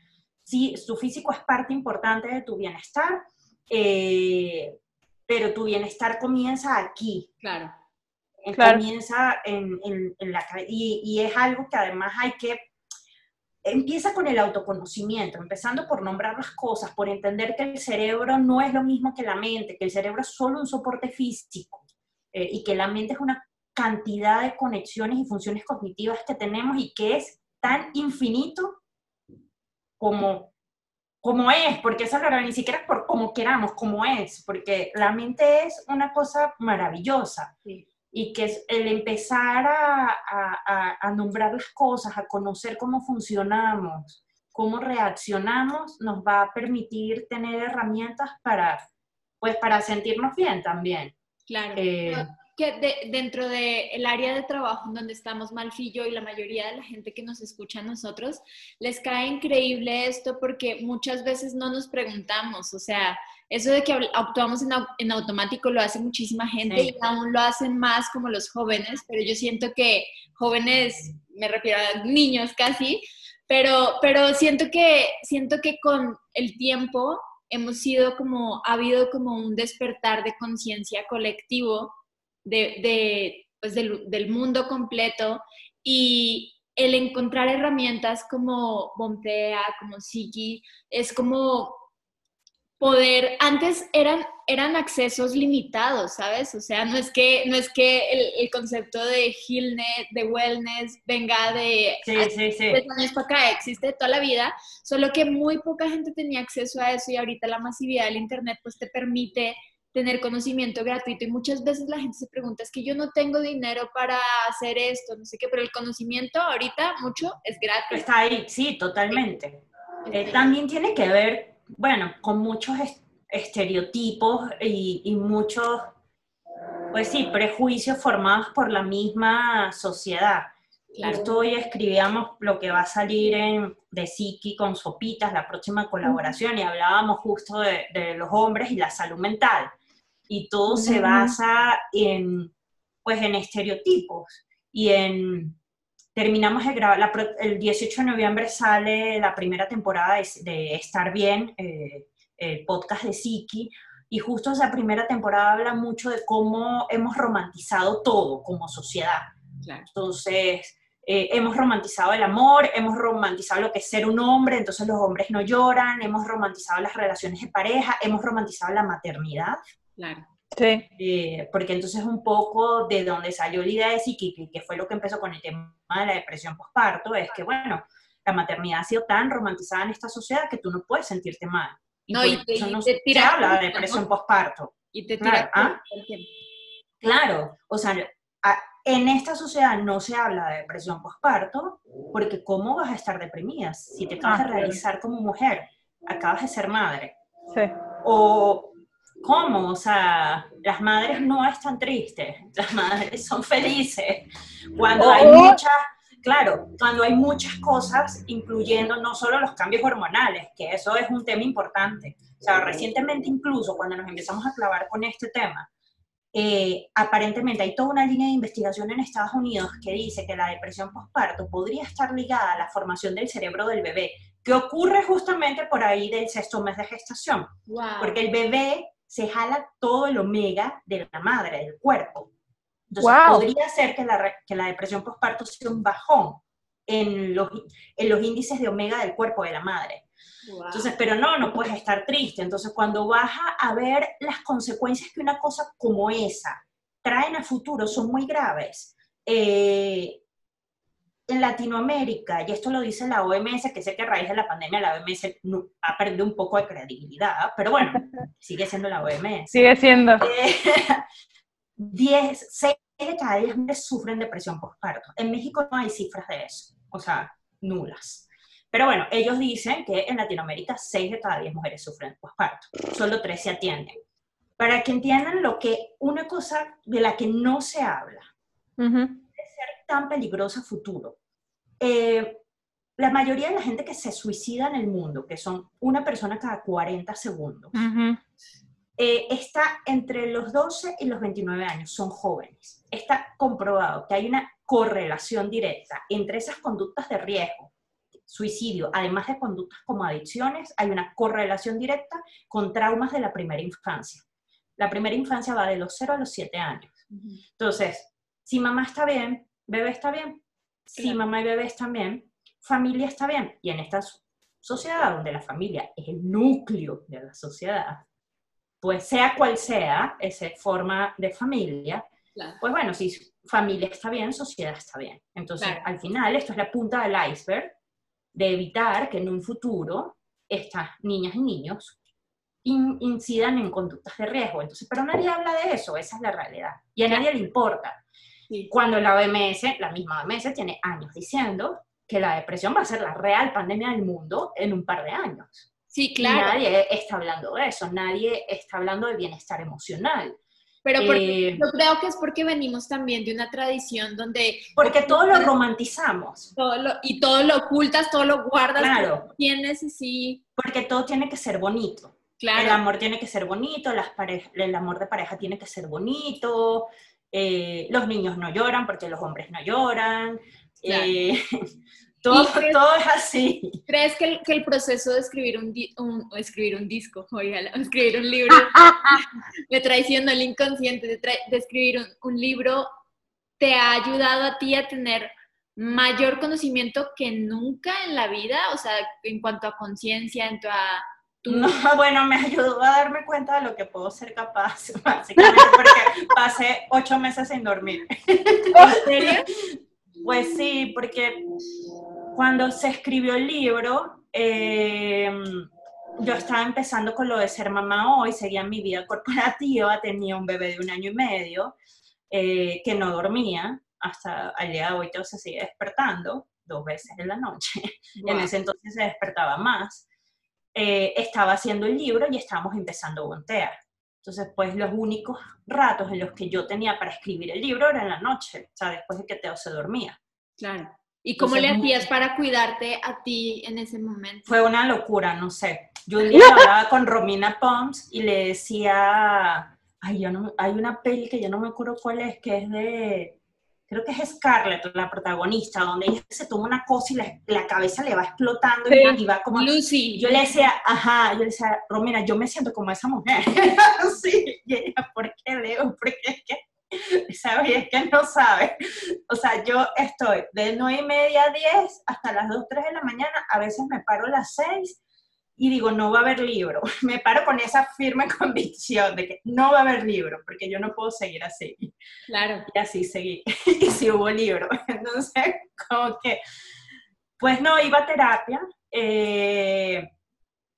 sí, tu físico es parte importante de tu bienestar, eh, pero tu bienestar comienza aquí, Claro. Claro. comienza en, en- en la y, y es algo que además hay que empieza con el autoconocimiento, empezando por nombrar las cosas, por entender que el cerebro no es lo mismo que la mente, que el cerebro es solo un soporte físico eh, y que la mente es una cantidad de conexiones y funciones cognitivas que tenemos y que es tan infinito como, como es, porque esa es ni siquiera es por como queramos, como es, porque la mente es una cosa maravillosa. Y que es el empezar a, a, a nombrar las cosas, a conocer cómo funcionamos, cómo reaccionamos, nos va a permitir tener herramientas para, pues, para sentirnos bien también. Claro. Eh, que dentro del área de trabajo en donde estamos Malfillo y la mayoría de la gente que nos escucha a nosotros, les cae increíble esto porque muchas veces no nos preguntamos, o sea, eso de que actuamos en, automático lo hace muchísima gente y aún lo hacen más como los jóvenes, pero yo siento que jóvenes, me refiero a niños casi, pero, pero siento, que, siento que con el tiempo hemos sido como, ha habido como un despertar de conciencia colectivo de, pues del, mundo completo y el encontrar herramientas como Bompea, como Siki, es como poder, antes eran, eran accesos limitados, ¿sabes? O sea, no es que, no es que el, concepto de healnet, de wellness, venga de sí, sí, sí. años para acá, existe toda la vida, solo que muy poca gente tenía acceso a eso y ahorita la masividad del Internet pues te permite tener conocimiento gratuito y muchas veces la gente se pregunta, es que yo no tengo dinero para hacer esto, no sé qué, pero el conocimiento ahorita mucho es gratis. Está ahí, sí, totalmente. Eh, también tiene que ver, bueno, con muchos estereotipos y, y muchos, pues sí, prejuicios formados por la misma sociedad. Justo hoy escribíamos lo que va a salir en, de Siki con Sopitas, la próxima colaboración, y hablábamos justo de, de, los hombres y la salud mental y todo se basa en, pues, en estereotipos y en... Terminamos de grabar, el 18 de noviembre sale la primera temporada de, Estar Bien, eh, el podcast de Siki, y justo esa primera temporada habla mucho de cómo hemos romantizado todo como sociedad. Entonces, eh, hemos romantizado el amor, hemos romantizado lo que es ser un hombre, entonces los hombres no lloran, hemos romantizado las relaciones de pareja, hemos romantizado la maternidad. Claro. Sí. Eh, porque entonces un poco de donde salió la idea de Psiqui, que fue lo que empezó con el tema de la depresión postparto, es que, bueno, la maternidad ha sido tan romantizada en esta sociedad que tú no puedes sentirte mal. Y no, y eso no se habla de depresión postparto. Y te tira claro, ¿ah? claro, o sea, en esta sociedad no se habla de depresión postparto porque ¿cómo vas a estar deprimida si te acabas de ah, realizar como mujer? Acabas de ser madre. Sí. O ¿Cómo? O sea, las madres no están tristes, las madres son felices. Cuando hay oh. muchas, claro, cuando hay muchas cosas, incluyendo no solo los cambios hormonales, que eso es un tema importante. O sea, recientemente incluso cuando nos empezamos a clavar con este tema, eh, aparentemente hay toda una línea de investigación en Estados Unidos que dice que la depresión postparto podría estar ligada a la formación del cerebro del bebé, que ocurre justamente por ahí del sexto mes de gestación. Porque el bebé se jala todo el omega de la madre, del cuerpo. Entonces, podría ser que la, que la depresión postparto sea un bajón en los, en los índices de omega del cuerpo de la madre. Entonces, pero no, no puedes estar triste. Entonces, cuando vas a ver las consecuencias que una cosa como esa traen a futuro, son muy graves. Eh, en Latinoamérica, y esto lo dice la OMS, que sé que a raíz de la pandemia la OMS ha perdido un poco de credibilidad, pero bueno, [laughs] sigue siendo la OMS. Sigue siendo. 10, eh, [laughs] 6 de cada 10 mujeres sufren depresión postparto. En México no hay cifras de eso, o sea, nulas. Pero bueno, ellos dicen que en Latinoamérica 6 de cada 10 mujeres sufren postparto, solo 3 se atienden. Para que entiendan lo que una cosa de la que no se habla, tan peligrosa futuro. Eh, la mayoría de la gente que se suicida en el mundo, que son una persona cada 40 segundos, eh, está entre los 12 y los 29 años, son jóvenes. Está comprobado que hay una correlación directa entre esas conductas de riesgo, suicidio, además de conductas como adicciones, hay una correlación directa con traumas de la primera infancia. La primera infancia va de los 0 a los 7 años. Entonces, si mamá está bien, bebé está bien. Si mamá y bebé están bien, familia está bien. Y en esta sociedad donde la familia es el núcleo de la sociedad, pues sea cual sea esa forma de familia, Claro. Pues bueno, si familia está bien, sociedad está bien. Entonces, Claro. al final, esto es la punta del iceberg de evitar que en un futuro estas niñas y niños in- incidan en conductas de riesgo. Entonces, pero nadie habla de eso, esa es la realidad. Y a nadie le importa. Sí. Cuando la OMS, la misma OMS, tiene años diciendo que la depresión va a ser la real pandemia del mundo en un par de años. Sí, claro. nadie está hablando de eso, nadie está hablando de bienestar emocional. Pero porque- Eh, yo creo que es porque venimos también de una tradición donde porque todo lo romantizamos. todo lo, y todo lo ocultas, todo lo guardas, Claro. tienes y sí, Porque todo tiene que ser bonito. El claro. amor tiene que ser bonito, las el amor de pareja tiene que ser bonito, eh, los niños no lloran porque los hombres no lloran. Claro. eh, [laughs] todo, todo es así. ¿Crees que el, que el proceso de escribir un, di- un- o escribir un disco, [laughs] oígala, o escribir un libro, [laughs] me traicionó el inconsciente, de, tra- de escribir un, un libro, te ha ayudado a ti a tener mayor conocimiento que nunca en la vida? O sea, en cuanto a conciencia, en tu a... No, [laughs] bueno, me ayudó a darme cuenta de lo que puedo ser capaz, [laughs] básicamente, porque pasé ocho meses sin dormir. [laughs] ¿En serio? Pues sí, porque cuando se escribió el libro, eh, yo estaba empezando con lo de ser mamá hoy, seguía mi vida corporativa, tenía un bebé de un año y medio eh, que no dormía, hasta el día de hoy todo se sigue despertando dos veces en la noche. En Guau. ese entonces se despertaba más. Eh, estaba haciendo el libro y estábamos empezando a voltear. Entonces, pues los únicos ratos en los que yo tenía para escribir el libro era en la noche, o sea, después de que Teo se dormía. Claro. ¿Y cómo Entonces, le hacías para cuidarte a ti en ese momento? Fue una locura, no sé. Yo un [laughs] día hablaba con Romina Poms y le decía, ay, yo no, hay una peli que yo no me acuerdo cuál es, que es de, creo que es Scarlett, la protagonista, donde ella se toma una cosa y la, la cabeza le va explotando Sí. y va como... Lucy. Yo le decía, ajá, yo le decía, Romina, yo me siento como esa mujer. [laughs] sí, y ella, ¿por qué, Leo? Porque es que, ¿sabes? Y es que no sabe. O sea, yo estoy de 9 y media a 10 hasta las 2, 3 de la mañana, a veces me paro a las 6 y digo, no va a haber libro. [laughs] Me paro con esa firme [laughs] convicción de que no va a haber libro, porque yo no puedo seguir así. Claro. Y así seguí. [laughs] y sí hubo libro. Entonces, como que, pues no, iba a terapia. eh,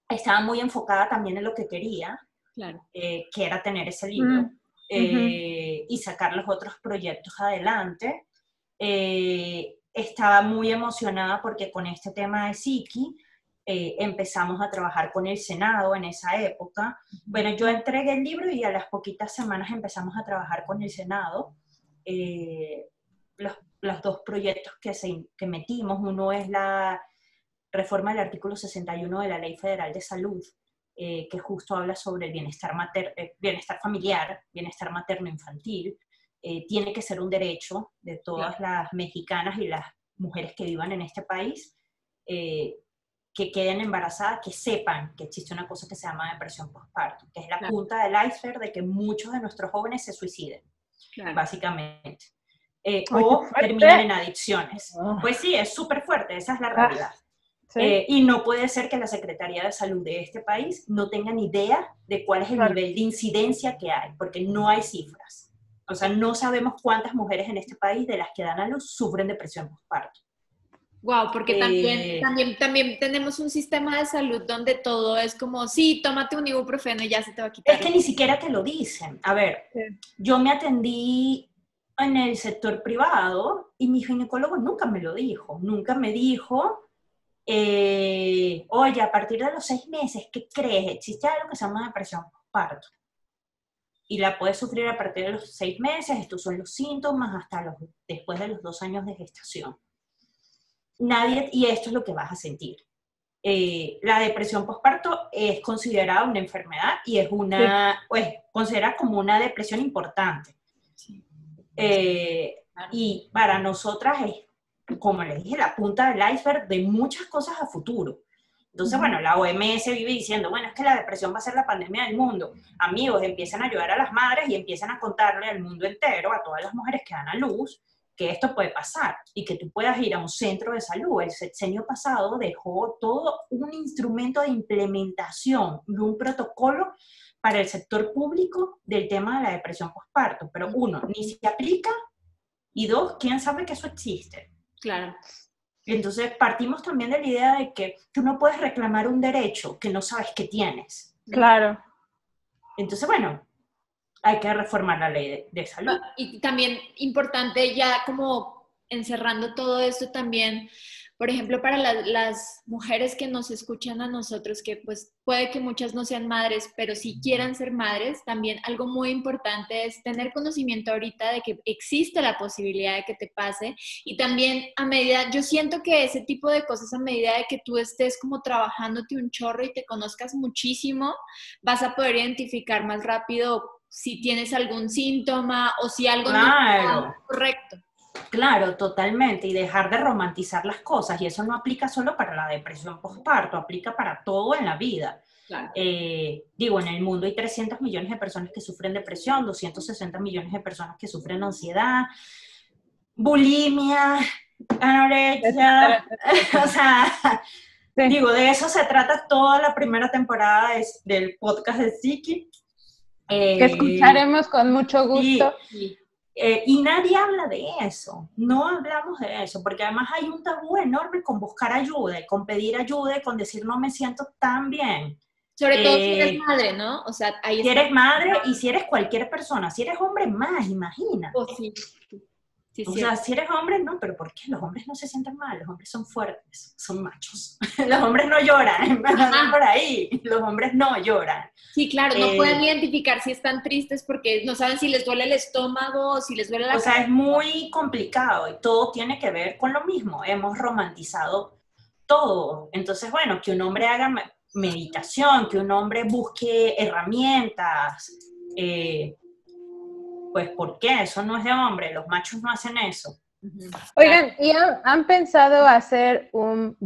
estaba muy enfocada también en lo que quería, Claro. eh, que era tener ese libro Mm, eh, y sacar los otros proyectos adelante. Eh, estaba muy emocionada porque con este tema de Psiqui eh, empezamos a trabajar con el Senado en esa época. Bueno, yo entregué el libro y a las poquitas semanas empezamos a trabajar con el Senado. Eh, los, los dos proyectos que, se, que metimos, uno es la reforma del artículo 61 de la Ley Federal de Salud, eh, que justo habla sobre el bienestar, mater, eh, bienestar familiar, bienestar materno-infantil. Eh, tiene que ser un derecho de todas las mexicanas y las mujeres que vivan en este país, eh, que queden embarazadas, que sepan que existe una cosa que se llama depresión postparto, que es la Claro. punta del iceberg de que muchos de nuestros jóvenes se suiciden, Claro. básicamente. Eh, o terminan en adicciones. Ah. Pues sí, es súper fuerte, esa es la Ah. realidad. Sí. Eh, y no puede ser que la Secretaría de Salud de este país no tenga ni idea de cuál es el Claro. nivel de incidencia que hay, porque no hay cifras. O sea, no sabemos cuántas mujeres en este país de las que dan a luz sufren depresión postparto. Wow, porque Eh, también, también, también tenemos un sistema de salud donde todo es como, sí, tómate un ibuprofeno y ya se te va a quitar. Es que ni siquiera te lo dicen. A ver, Sí. yo me atendí en el sector privado y mi ginecólogo nunca me lo dijo. Nunca me dijo, eh, oye, a partir de los seis meses, ¿qué crees? Existe algo que se llama depresión postparto. Y la puedes sufrir a partir de los seis meses, estos son los síntomas, hasta los, después de los dos años de gestación. Nadie, y esto es lo que vas a sentir. Eh, la depresión postparto es considerada una enfermedad y es una, pues, considerada como una depresión importante. Eh, y para nosotras es, como les dije, la punta del iceberg de muchas cosas a futuro. Entonces, bueno, la OMS vive diciendo, bueno, es que la depresión va a ser la pandemia del mundo. Amigos, empiezan a ayudar a las madres y empiezan a contarle al mundo entero, a todas las mujeres que dan a luz, que esto puede pasar y que tú puedas ir a un centro de salud. El sexenio pasado dejó todo un instrumento de implementación y un protocolo para el sector público del tema de la depresión postparto, pero uno, ni se aplica y dos, ¿quién sabe que eso existe? Claro. Entonces partimos también de la idea de que tú no puedes reclamar un derecho que no sabes que tienes. Claro. Entonces, bueno, hay que reformar la ley de, de salud. Y también importante ya como encerrando todo esto también, por ejemplo, para la- las mujeres que nos escuchan a nosotros, que pues puede que muchas no sean madres, pero si quieran ser madres, también algo muy importante es tener conocimiento ahorita de que existe la posibilidad de que te pase y también a medida, yo siento que ese tipo de cosas a medida de que tú estés como trabajándote un chorro y te conozcas muchísimo, vas a poder identificar más rápido si tienes algún síntoma o si algo no está correcto. Claro, totalmente, y dejar de romantizar las cosas, y eso no aplica solo para la depresión postparto, aplica para todo en la vida. Claro. Eh, digo, en el mundo hay 300 millones de personas que sufren depresión, 260 millones de personas que sufren ansiedad, bulimia, anorexia, [laughs] o sea, Sí. digo, de eso se trata toda la primera temporada de- del podcast de Siki. Que escucharemos con mucho gusto. Eh, y nadie habla de eso, no hablamos de eso, porque además hay un tabú enorme con buscar ayuda, y con pedir ayuda, y con decir no me siento tan bien. Sobre todo si Eh, eres madre, ¿no? O sea, ahí Si eres madre y si eres cualquier persona, si eres hombre más, imagina. Oh, sí. Sí, O sí. sea, si eres hombre, no, pero ¿por qué? Los hombres no se sienten mal, los hombres son fuertes, son machos. [laughs] Los hombres no lloran, [laughs] empezando por ahí. Los hombres no lloran. Sí, claro, no eh, pueden identificar si están tristes porque no saben si les duele el estómago o si les duele la O sea, es muy complicado y todo tiene que ver con lo mismo. Hemos romantizado todo. Entonces, bueno, que un hombre haga me- meditación, que un hombre busque herramientas. eh, pues, ¿por qué? Eso no es de hombre. Los machos no hacen eso. Oigan, ¿y han, han pensado hacer un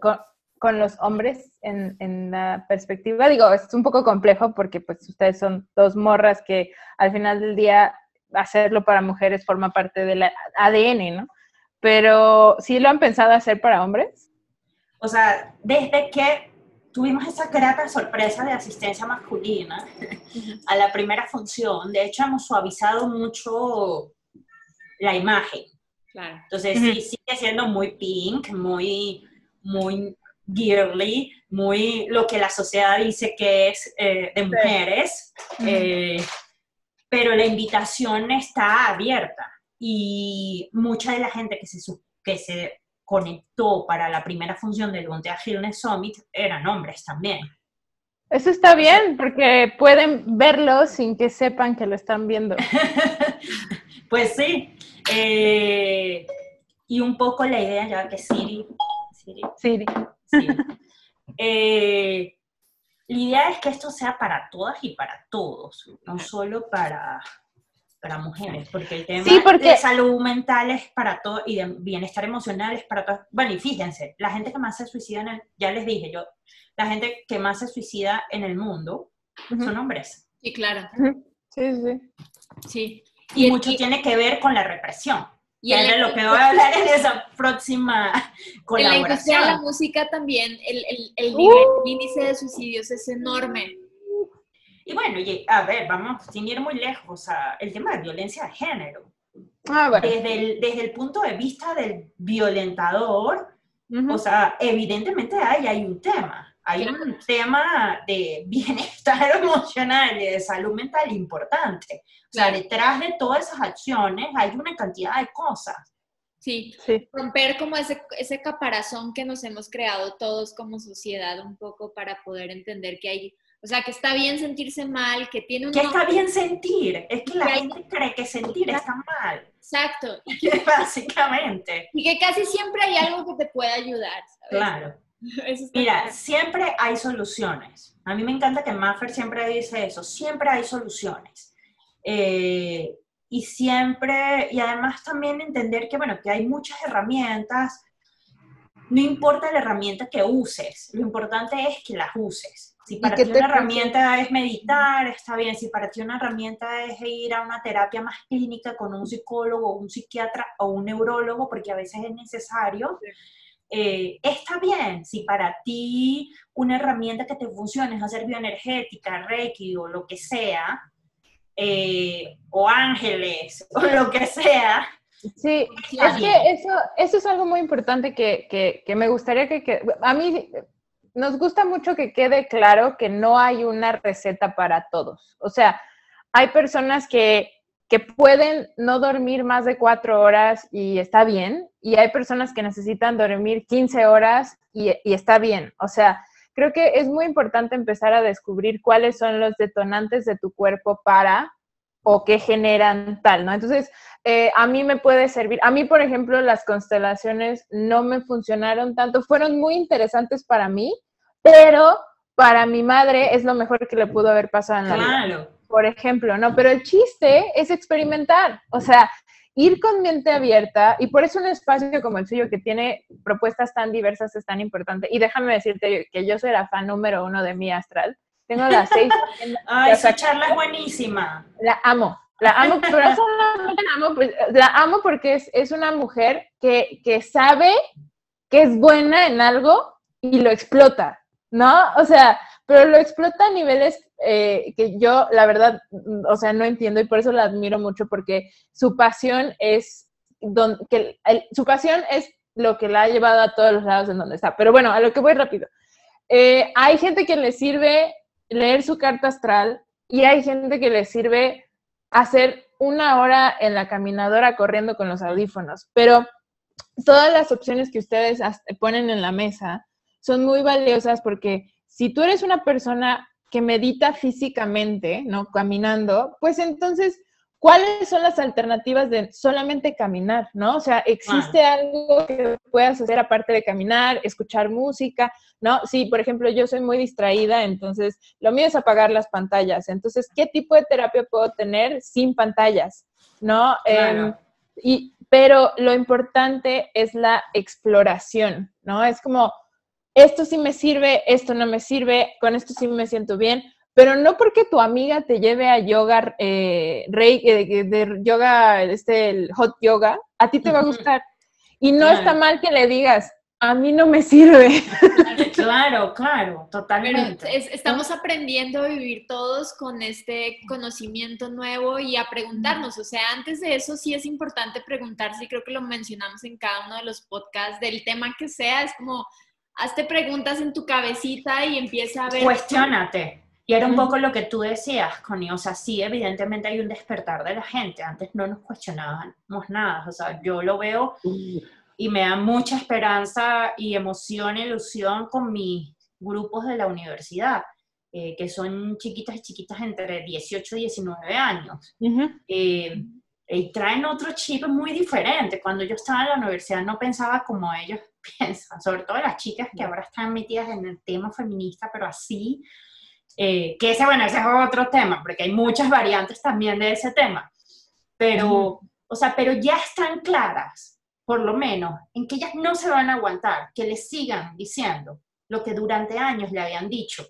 con, con los hombres en, en la perspectiva? Digo, es un poco complejo porque pues ustedes son dos morras que al final del día hacerlo para mujeres forma parte del ADN, ¿no? Pero ¿sí lo han pensado hacer para hombres? O sea, desde que tuvimos esa grata sorpresa de asistencia masculina a la primera función, de hecho hemos suavizado mucho la imagen. Claro. Entonces Ujú. sí, sigue siendo muy pink, muy, muy girly, muy lo que la sociedad dice que es eh, de mujeres, eh, pero la invitación está abierta y mucha de la gente que se, que se conectó para la primera función del Bontea Illness Summit eran hombres también. Eso está bien porque pueden verlo sin que sepan que lo están viendo. [laughs] pues sí, eh, y un poco la idea ya que Siri, Siri Sí. Sí. Eh, la idea es que esto sea para todas y para todos, no solo para, para mujeres, porque el tema Sí, porque- de salud mental es para todo y de bienestar emocional es para todos. Bueno, y fíjense, la gente que más se suicida, en el- ya les dije yo, la gente que más se suicida en el mundo son hombres. Sí, claro. Sí, sí. Sí. Y, el- mucho tiene que ver con la represión. y la- lo que [laughs] voy a hablar en esa próxima En la industria de la colaboración. música también el, el, el Uh. nivel, el índice de suicidios es enorme. Y bueno, y, a ver, vamos, sin ir muy lejos, o sea, el tema de violencia de género. Ah, bueno. Desde el, desde el punto de vista del violentador, o sea, evidentemente ahí hay un tema. Hay un tema de bienestar [laughs] emocional y de salud mental importante. O sea, detrás de todas esas acciones hay una cantidad de cosas. Sí, Sí. romper como ese, ese caparazón que nos hemos creado todos como sociedad un poco para poder entender que hay, o sea, que está bien sentirse mal, que tiene un... Que está bien sentir. Es que la Que hay- gente cree que sentir está mal. Exacto. Y, [laughs] Básicamente. y que casi siempre hay algo que te puede ayudar, ¿sabes? Claro. [laughs] Eso Mira, bien. siempre hay soluciones. A mí me encanta que Maffer siempre dice eso, siempre hay soluciones. Eh, y siempre, y además también entender que, bueno, que hay muchas herramientas, no importa la herramienta que uses, lo importante es que las uses. Si para ti una herramienta es meditar, está bien. Si para ti una herramienta es ir a una terapia más clínica con un psicólogo, un psiquiatra o un neurólogo, porque a veces es necesario, eh, está bien, si para ti una herramienta que te funcione es hacer bioenergética, Reiki o lo que sea, eh, o ángeles, [laughs] o lo que sea. Sí, es que eso, eso es algo muy importante que, que, que me gustaría que, que, a mí nos gusta mucho que quede claro que no hay una receta para todos. O sea, hay personas que, que pueden no dormir más de cuatro horas y está bien, y hay personas que necesitan dormir 15 horas y, y está bien. O sea, creo que es muy importante empezar a descubrir cuáles son los detonantes de tu cuerpo para o que generan tal, ¿no? Entonces, eh, a mí me puede servir. A mí, por ejemplo, las constelaciones no me funcionaron tanto, fueron muy interesantes para mí, pero para mi madre es lo mejor que le pudo haber pasado en la vida. Claro. Por ejemplo, ¿no? Pero el chiste es experimentar, o sea, ir con mente abierta y por eso un espacio como el suyo que tiene propuestas tan diversas es tan importante. Y déjame decirte que yo soy la fan número uno de mi astral. Tengo las seis. [laughs] Ay, esa charla es buenísima. La amo, la amo, [laughs] pero la amo, pues, la amo porque es, es una mujer que, que sabe que es buena en algo y lo explota, ¿no? O sea, pero lo explota a niveles eh, que yo, la verdad, o sea, no entiendo y por eso la admiro mucho porque su pasión es, don, que el- su pasión es lo que la ha llevado a todos los lados en donde está. Pero bueno, a lo que voy rápido. Eh, hay gente que le sirve leer su carta astral y hay gente que le sirve hacer una hora en la caminadora corriendo con los audífonos, pero todas las opciones que ustedes ponen en la mesa son muy valiosas porque si tú eres una persona que medita físicamente, ¿no? Caminando, pues entonces, ¿cuáles son las alternativas de solamente caminar, ¿no? O sea, ¿existe algo que puedas hacer aparte de caminar, escuchar música, ¿no? Sí, por ejemplo, yo soy muy distraída, entonces lo mío es apagar las pantallas. Entonces, ¿qué tipo de terapia puedo tener sin pantallas, ¿no? Claro. Em, y, pero lo importante es la exploración, ¿no? Es como, esto sí me sirve, esto no me sirve, con esto sí me siento bien, pero no porque tu amiga te lleve a yoga, eh, rey, eh, de yoga, este, el hot yoga, a ti te va a gustar. Y no Claro. está mal que le digas, a mí no me sirve. [laughs] Claro, claro, Pero totalmente. es- estamos aprendiendo a vivir todos con este conocimiento nuevo y a preguntarnos. O sea, antes de eso sí es importante preguntarse y creo que lo mencionamos en cada uno de los podcasts del tema que sea. Es como, hazte preguntas en tu cabecita y empieza a ver. Cuestiónate. Y era un poco lo que tú decías, Connie. O sea, sí, evidentemente hay un despertar de la gente. Antes no nos cuestionábamos nada. O sea, yo lo veo y me da mucha esperanza y emoción, ilusión con mis grupos de la universidad, eh, que son chiquitas y chiquitas entre 18 y 19 años. eh, y traen otro chip muy diferente. Cuando yo estaba en la universidad no pensaba como ellos [laughs] piensan, sobre todo las chicas que ahora están metidas en el tema feminista, pero así, eh, que ese, bueno, ese es otro tema, porque hay muchas variantes también de ese tema, pero, o sea, pero ya están claras, por lo menos, en que ellas no se van a aguantar, que les sigan diciendo lo que durante años le habían dicho,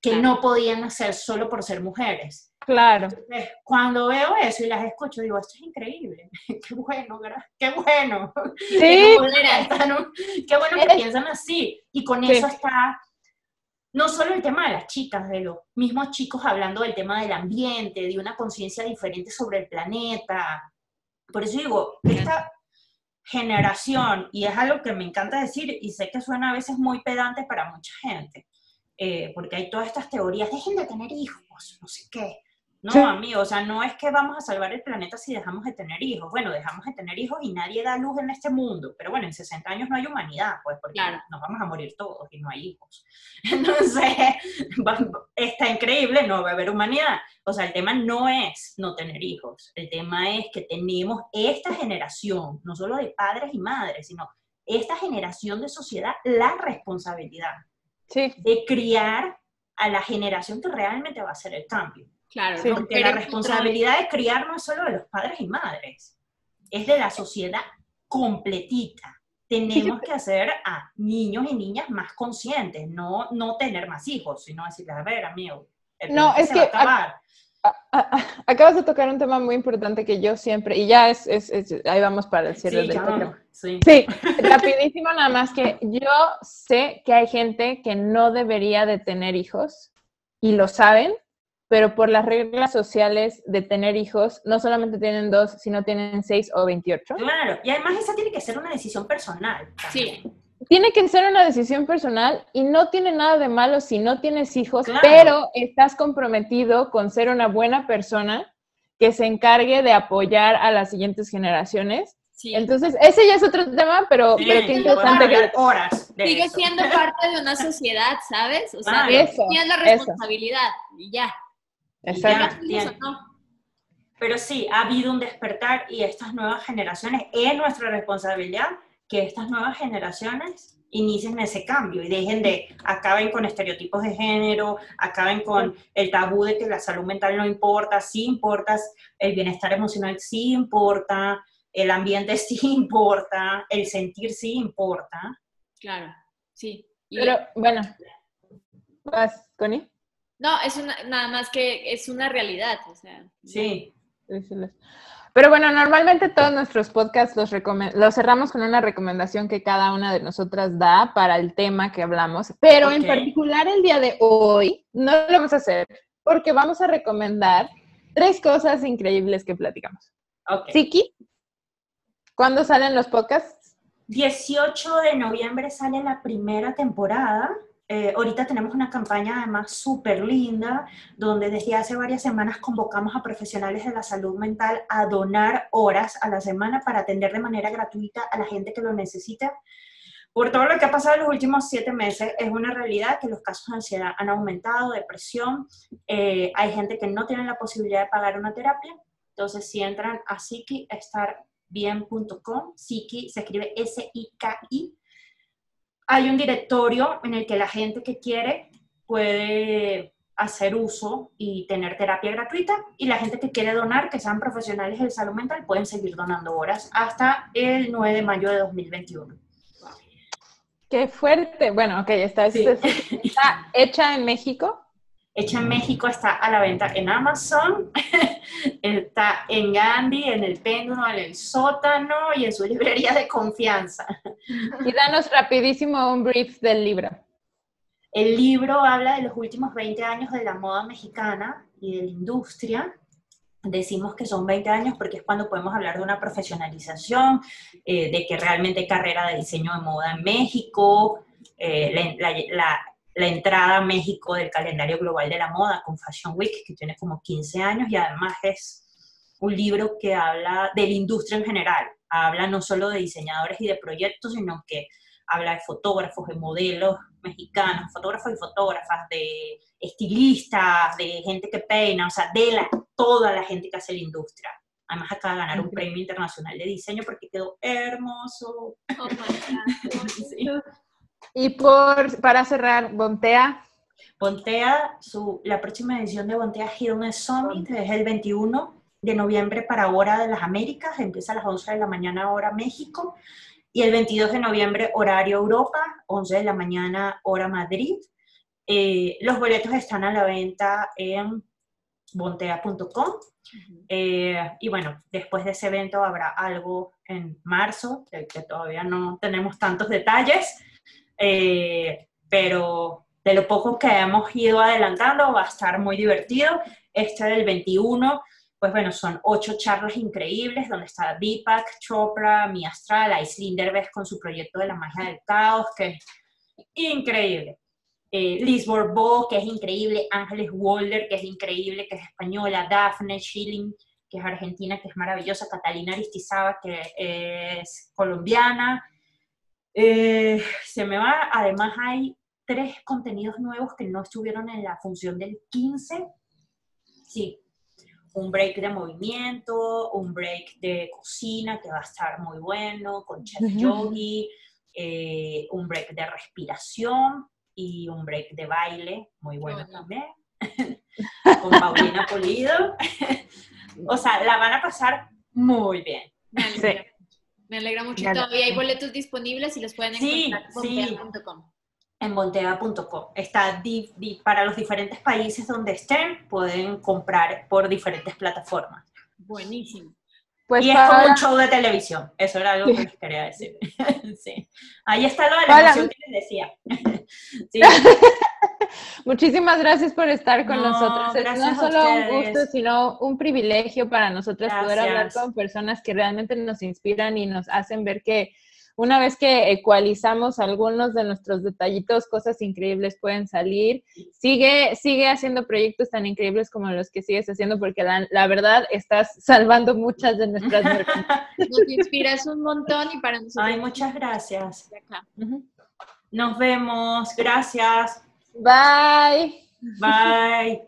que Claro. no podían hacer solo por ser mujeres. Claro. Entonces, cuando veo eso y las escucho, digo, esto es increíble. [laughs] Qué bueno, gra- qué bueno. [laughs] Sí, Qué bueno que están- qué bueno que Es- piensan así. Y con Sí. eso está no solo el tema de las chicas, de los mismos chicos hablando del tema del ambiente, de una conciencia diferente sobre el planeta. Por eso digo, esta generación, y es algo que me encanta decir, y sé que suena a veces muy pedante para mucha gente, eh, porque hay todas estas teorías, dejen de tener hijos, no sé qué. No, Sí. amigo, o sea, no es que vamos a salvar el planeta si dejamos de tener hijos. Bueno, dejamos de tener hijos y nadie da luz en este mundo, pero bueno, en 60 años no hay humanidad, pues, porque Claro. nos vamos a morir todos y no hay hijos. [laughs] Entonces, va- está increíble, no va a haber humanidad. O sea, el tema no es no tener hijos, el tema es que tenemos esta generación, no solo de padres y madres, sino esta generación de sociedad, la responsabilidad sí. de criar a la generación que realmente va a hacer el cambio. Claro, Sí. Porque la responsabilidad de criar no es solo de los padres y madres, es de la sociedad completita. Tenemos que hacer a niños y niñas más conscientes, no, no tener más hijos, sino decirles, a ver, amigo, el No, es se va a que a- acabar. ah, ah, acabas de tocar un tema muy importante que yo siempre, y ya es, es- es- ahí vamos para el cierre Sí, del tema. vamos, sí. Sí, rapidísimo nada más que yo sé que hay gente que no debería de tener hijos y lo saben, pero por las reglas sociales de tener hijos, no solamente tienen dos, sino tienen seis o veintiocho. Claro, y además esa tiene que ser una decisión personal. Sí. Tiene que ser una decisión personal y no tiene nada de malo si no tienes hijos, Claro. pero estás comprometido con ser una buena persona que se encargue de apoyar a las siguientes generaciones. Sí. Entonces, ese ya es otro tema, pero, Sí, pero qué interesante que... horas Sigue eso. siendo [laughs] parte de una sociedad, ¿sabes? O sea, Claro. Eso, tienes la eso. responsabilidad y ya. Exacto. No. Pero sí, ha habido un despertar y estas nuevas generaciones, es nuestra responsabilidad que estas nuevas generaciones inicien ese cambio y dejen de, acaben con estereotipos de género, acaben con el tabú de que la salud mental no importa, sí importa, el bienestar emocional sí importa, el ambiente [laughs] sí importa, el sentir sí importa. Claro, sí. Y- Pero bueno, vas, Connie. No, es una, nada más que es una realidad, o sea. Sí. Pero bueno, normalmente todos nuestros podcasts los, los cerramos con una recomendación que cada una de nosotras da para el tema que hablamos, pero en particular el día de hoy no lo vamos a hacer porque vamos a recomendar tres cosas increíbles que platicamos. ok. Siki, ¿cuándo salen los podcasts? 18 de noviembre sale la primera temporada. Eh, ahorita tenemos una campaña además súper linda, donde desde hace varias semanas convocamos a profesionales de la salud mental a donar horas a la semana para atender de manera gratuita a la gente que lo necesita. Por todo lo que ha pasado en los últimos siete meses, es una realidad que los casos de ansiedad han aumentado, depresión, eh, hay gente que no tiene la posibilidad de pagar una terapia, entonces si entran a Psiqui, estar bien.com, Psiqui se escribe S-I-K-I. Hay un directorio en el que la gente que quiere puede hacer uso y tener terapia gratuita y la gente que quiere donar, que sean profesionales de salud mental, pueden seguir donando horas hasta el 9 de mayo de 2021. Qué fuerte. Bueno, ok, está, Sí. está hecha en México. Hecha en México está a la venta en Amazon, [laughs] está en Gandhi, en el péndulo, en el sótano y en su librería de confianza. Y danos rapidísimo un brief del libro. El libro habla de los últimos 20 años de la moda mexicana y de la industria. Decimos que son 20 años porque es cuando podemos hablar de una profesionalización, eh, de que realmente hay carrera de diseño de moda en México, eh, la, la- la- la entrada a México del calendario global de la moda con Fashion Week, que tiene como 15 años y además es un libro que habla de la industria en general. Habla no solo de diseñadores y de proyectos, sino que habla de fotógrafos, de modelos mexicanos, fotógrafos y fotógrafas, de estilistas, de gente que peina, o sea, de la, toda la gente que hace la industria. Además acaba de ganar un premio internacional de diseño porque quedó hermoso. Oh. [laughs] Sí. Y por, para cerrar, Bontea. Bontea, su, la próxima edición de Bontea Hidden Summit es el 21 de noviembre para Hora de las Américas, empieza a las 11 de la mañana hora México, y el 22 de noviembre horario Europa, 11 de la mañana hora Madrid. Eh, los boletos están a la venta en bontea.com. Eh, y bueno, después de ese evento habrá algo en marzo, del que todavía no tenemos tantos detalles, eh, pero de lo poco que hemos ido adelantando va a estar muy divertido. Este del 21, pues bueno, son ocho charlas increíbles donde está Deepak Chopra, Mi Astral, Aislinn con su proyecto de la magia del caos, que es increíble. Eh, Liz Bourbeau, que es increíble, Ángeles Walder, que es increíble, que es española, Daphne Schilling, que es argentina, que es maravillosa, Catalina Aristizábal, que es colombiana. Eh, se me va, además hay tres contenidos nuevos que no estuvieron en la función del 15. Sí, un break de movimiento, un break de cocina que va a estar muy bueno, con Chef. Yogi, eh, un break de respiración y un break de baile, muy bueno también, [laughs] con Paulina Polido. [laughs] o sea, la van a pasar muy bien. Alegra, me alegra mucho. Y todavía hay boletos disponibles y los pueden Sí, encontrar en sí. bombea.com. en voltea.com. Está di- di- para los diferentes países donde estén, pueden comprar por diferentes plataformas. Buenísimo. Pues y es como un show de televisión. Eso era algo que les quería decir. [laughs] sí. Ahí está lo de la emoción que les decía. [laughs] sí. [laughs] [laughs] muchísimas gracias por estar con No, nosotros. Es no solo un gusto, sino un privilegio para nosotras poder hablar con personas que realmente nos inspiran y nos hacen ver que una vez que ecualizamos algunos de nuestros detallitos, cosas increíbles pueden salir. Sigue, sigue haciendo proyectos tan increíbles como los que sigues haciendo, porque la, la verdad estás salvando muchas de nuestras. [laughs] Nos inspiras un montón y para nosotros. Ay, muchas gracias. Nos vemos. Gracias. Bye. Bye.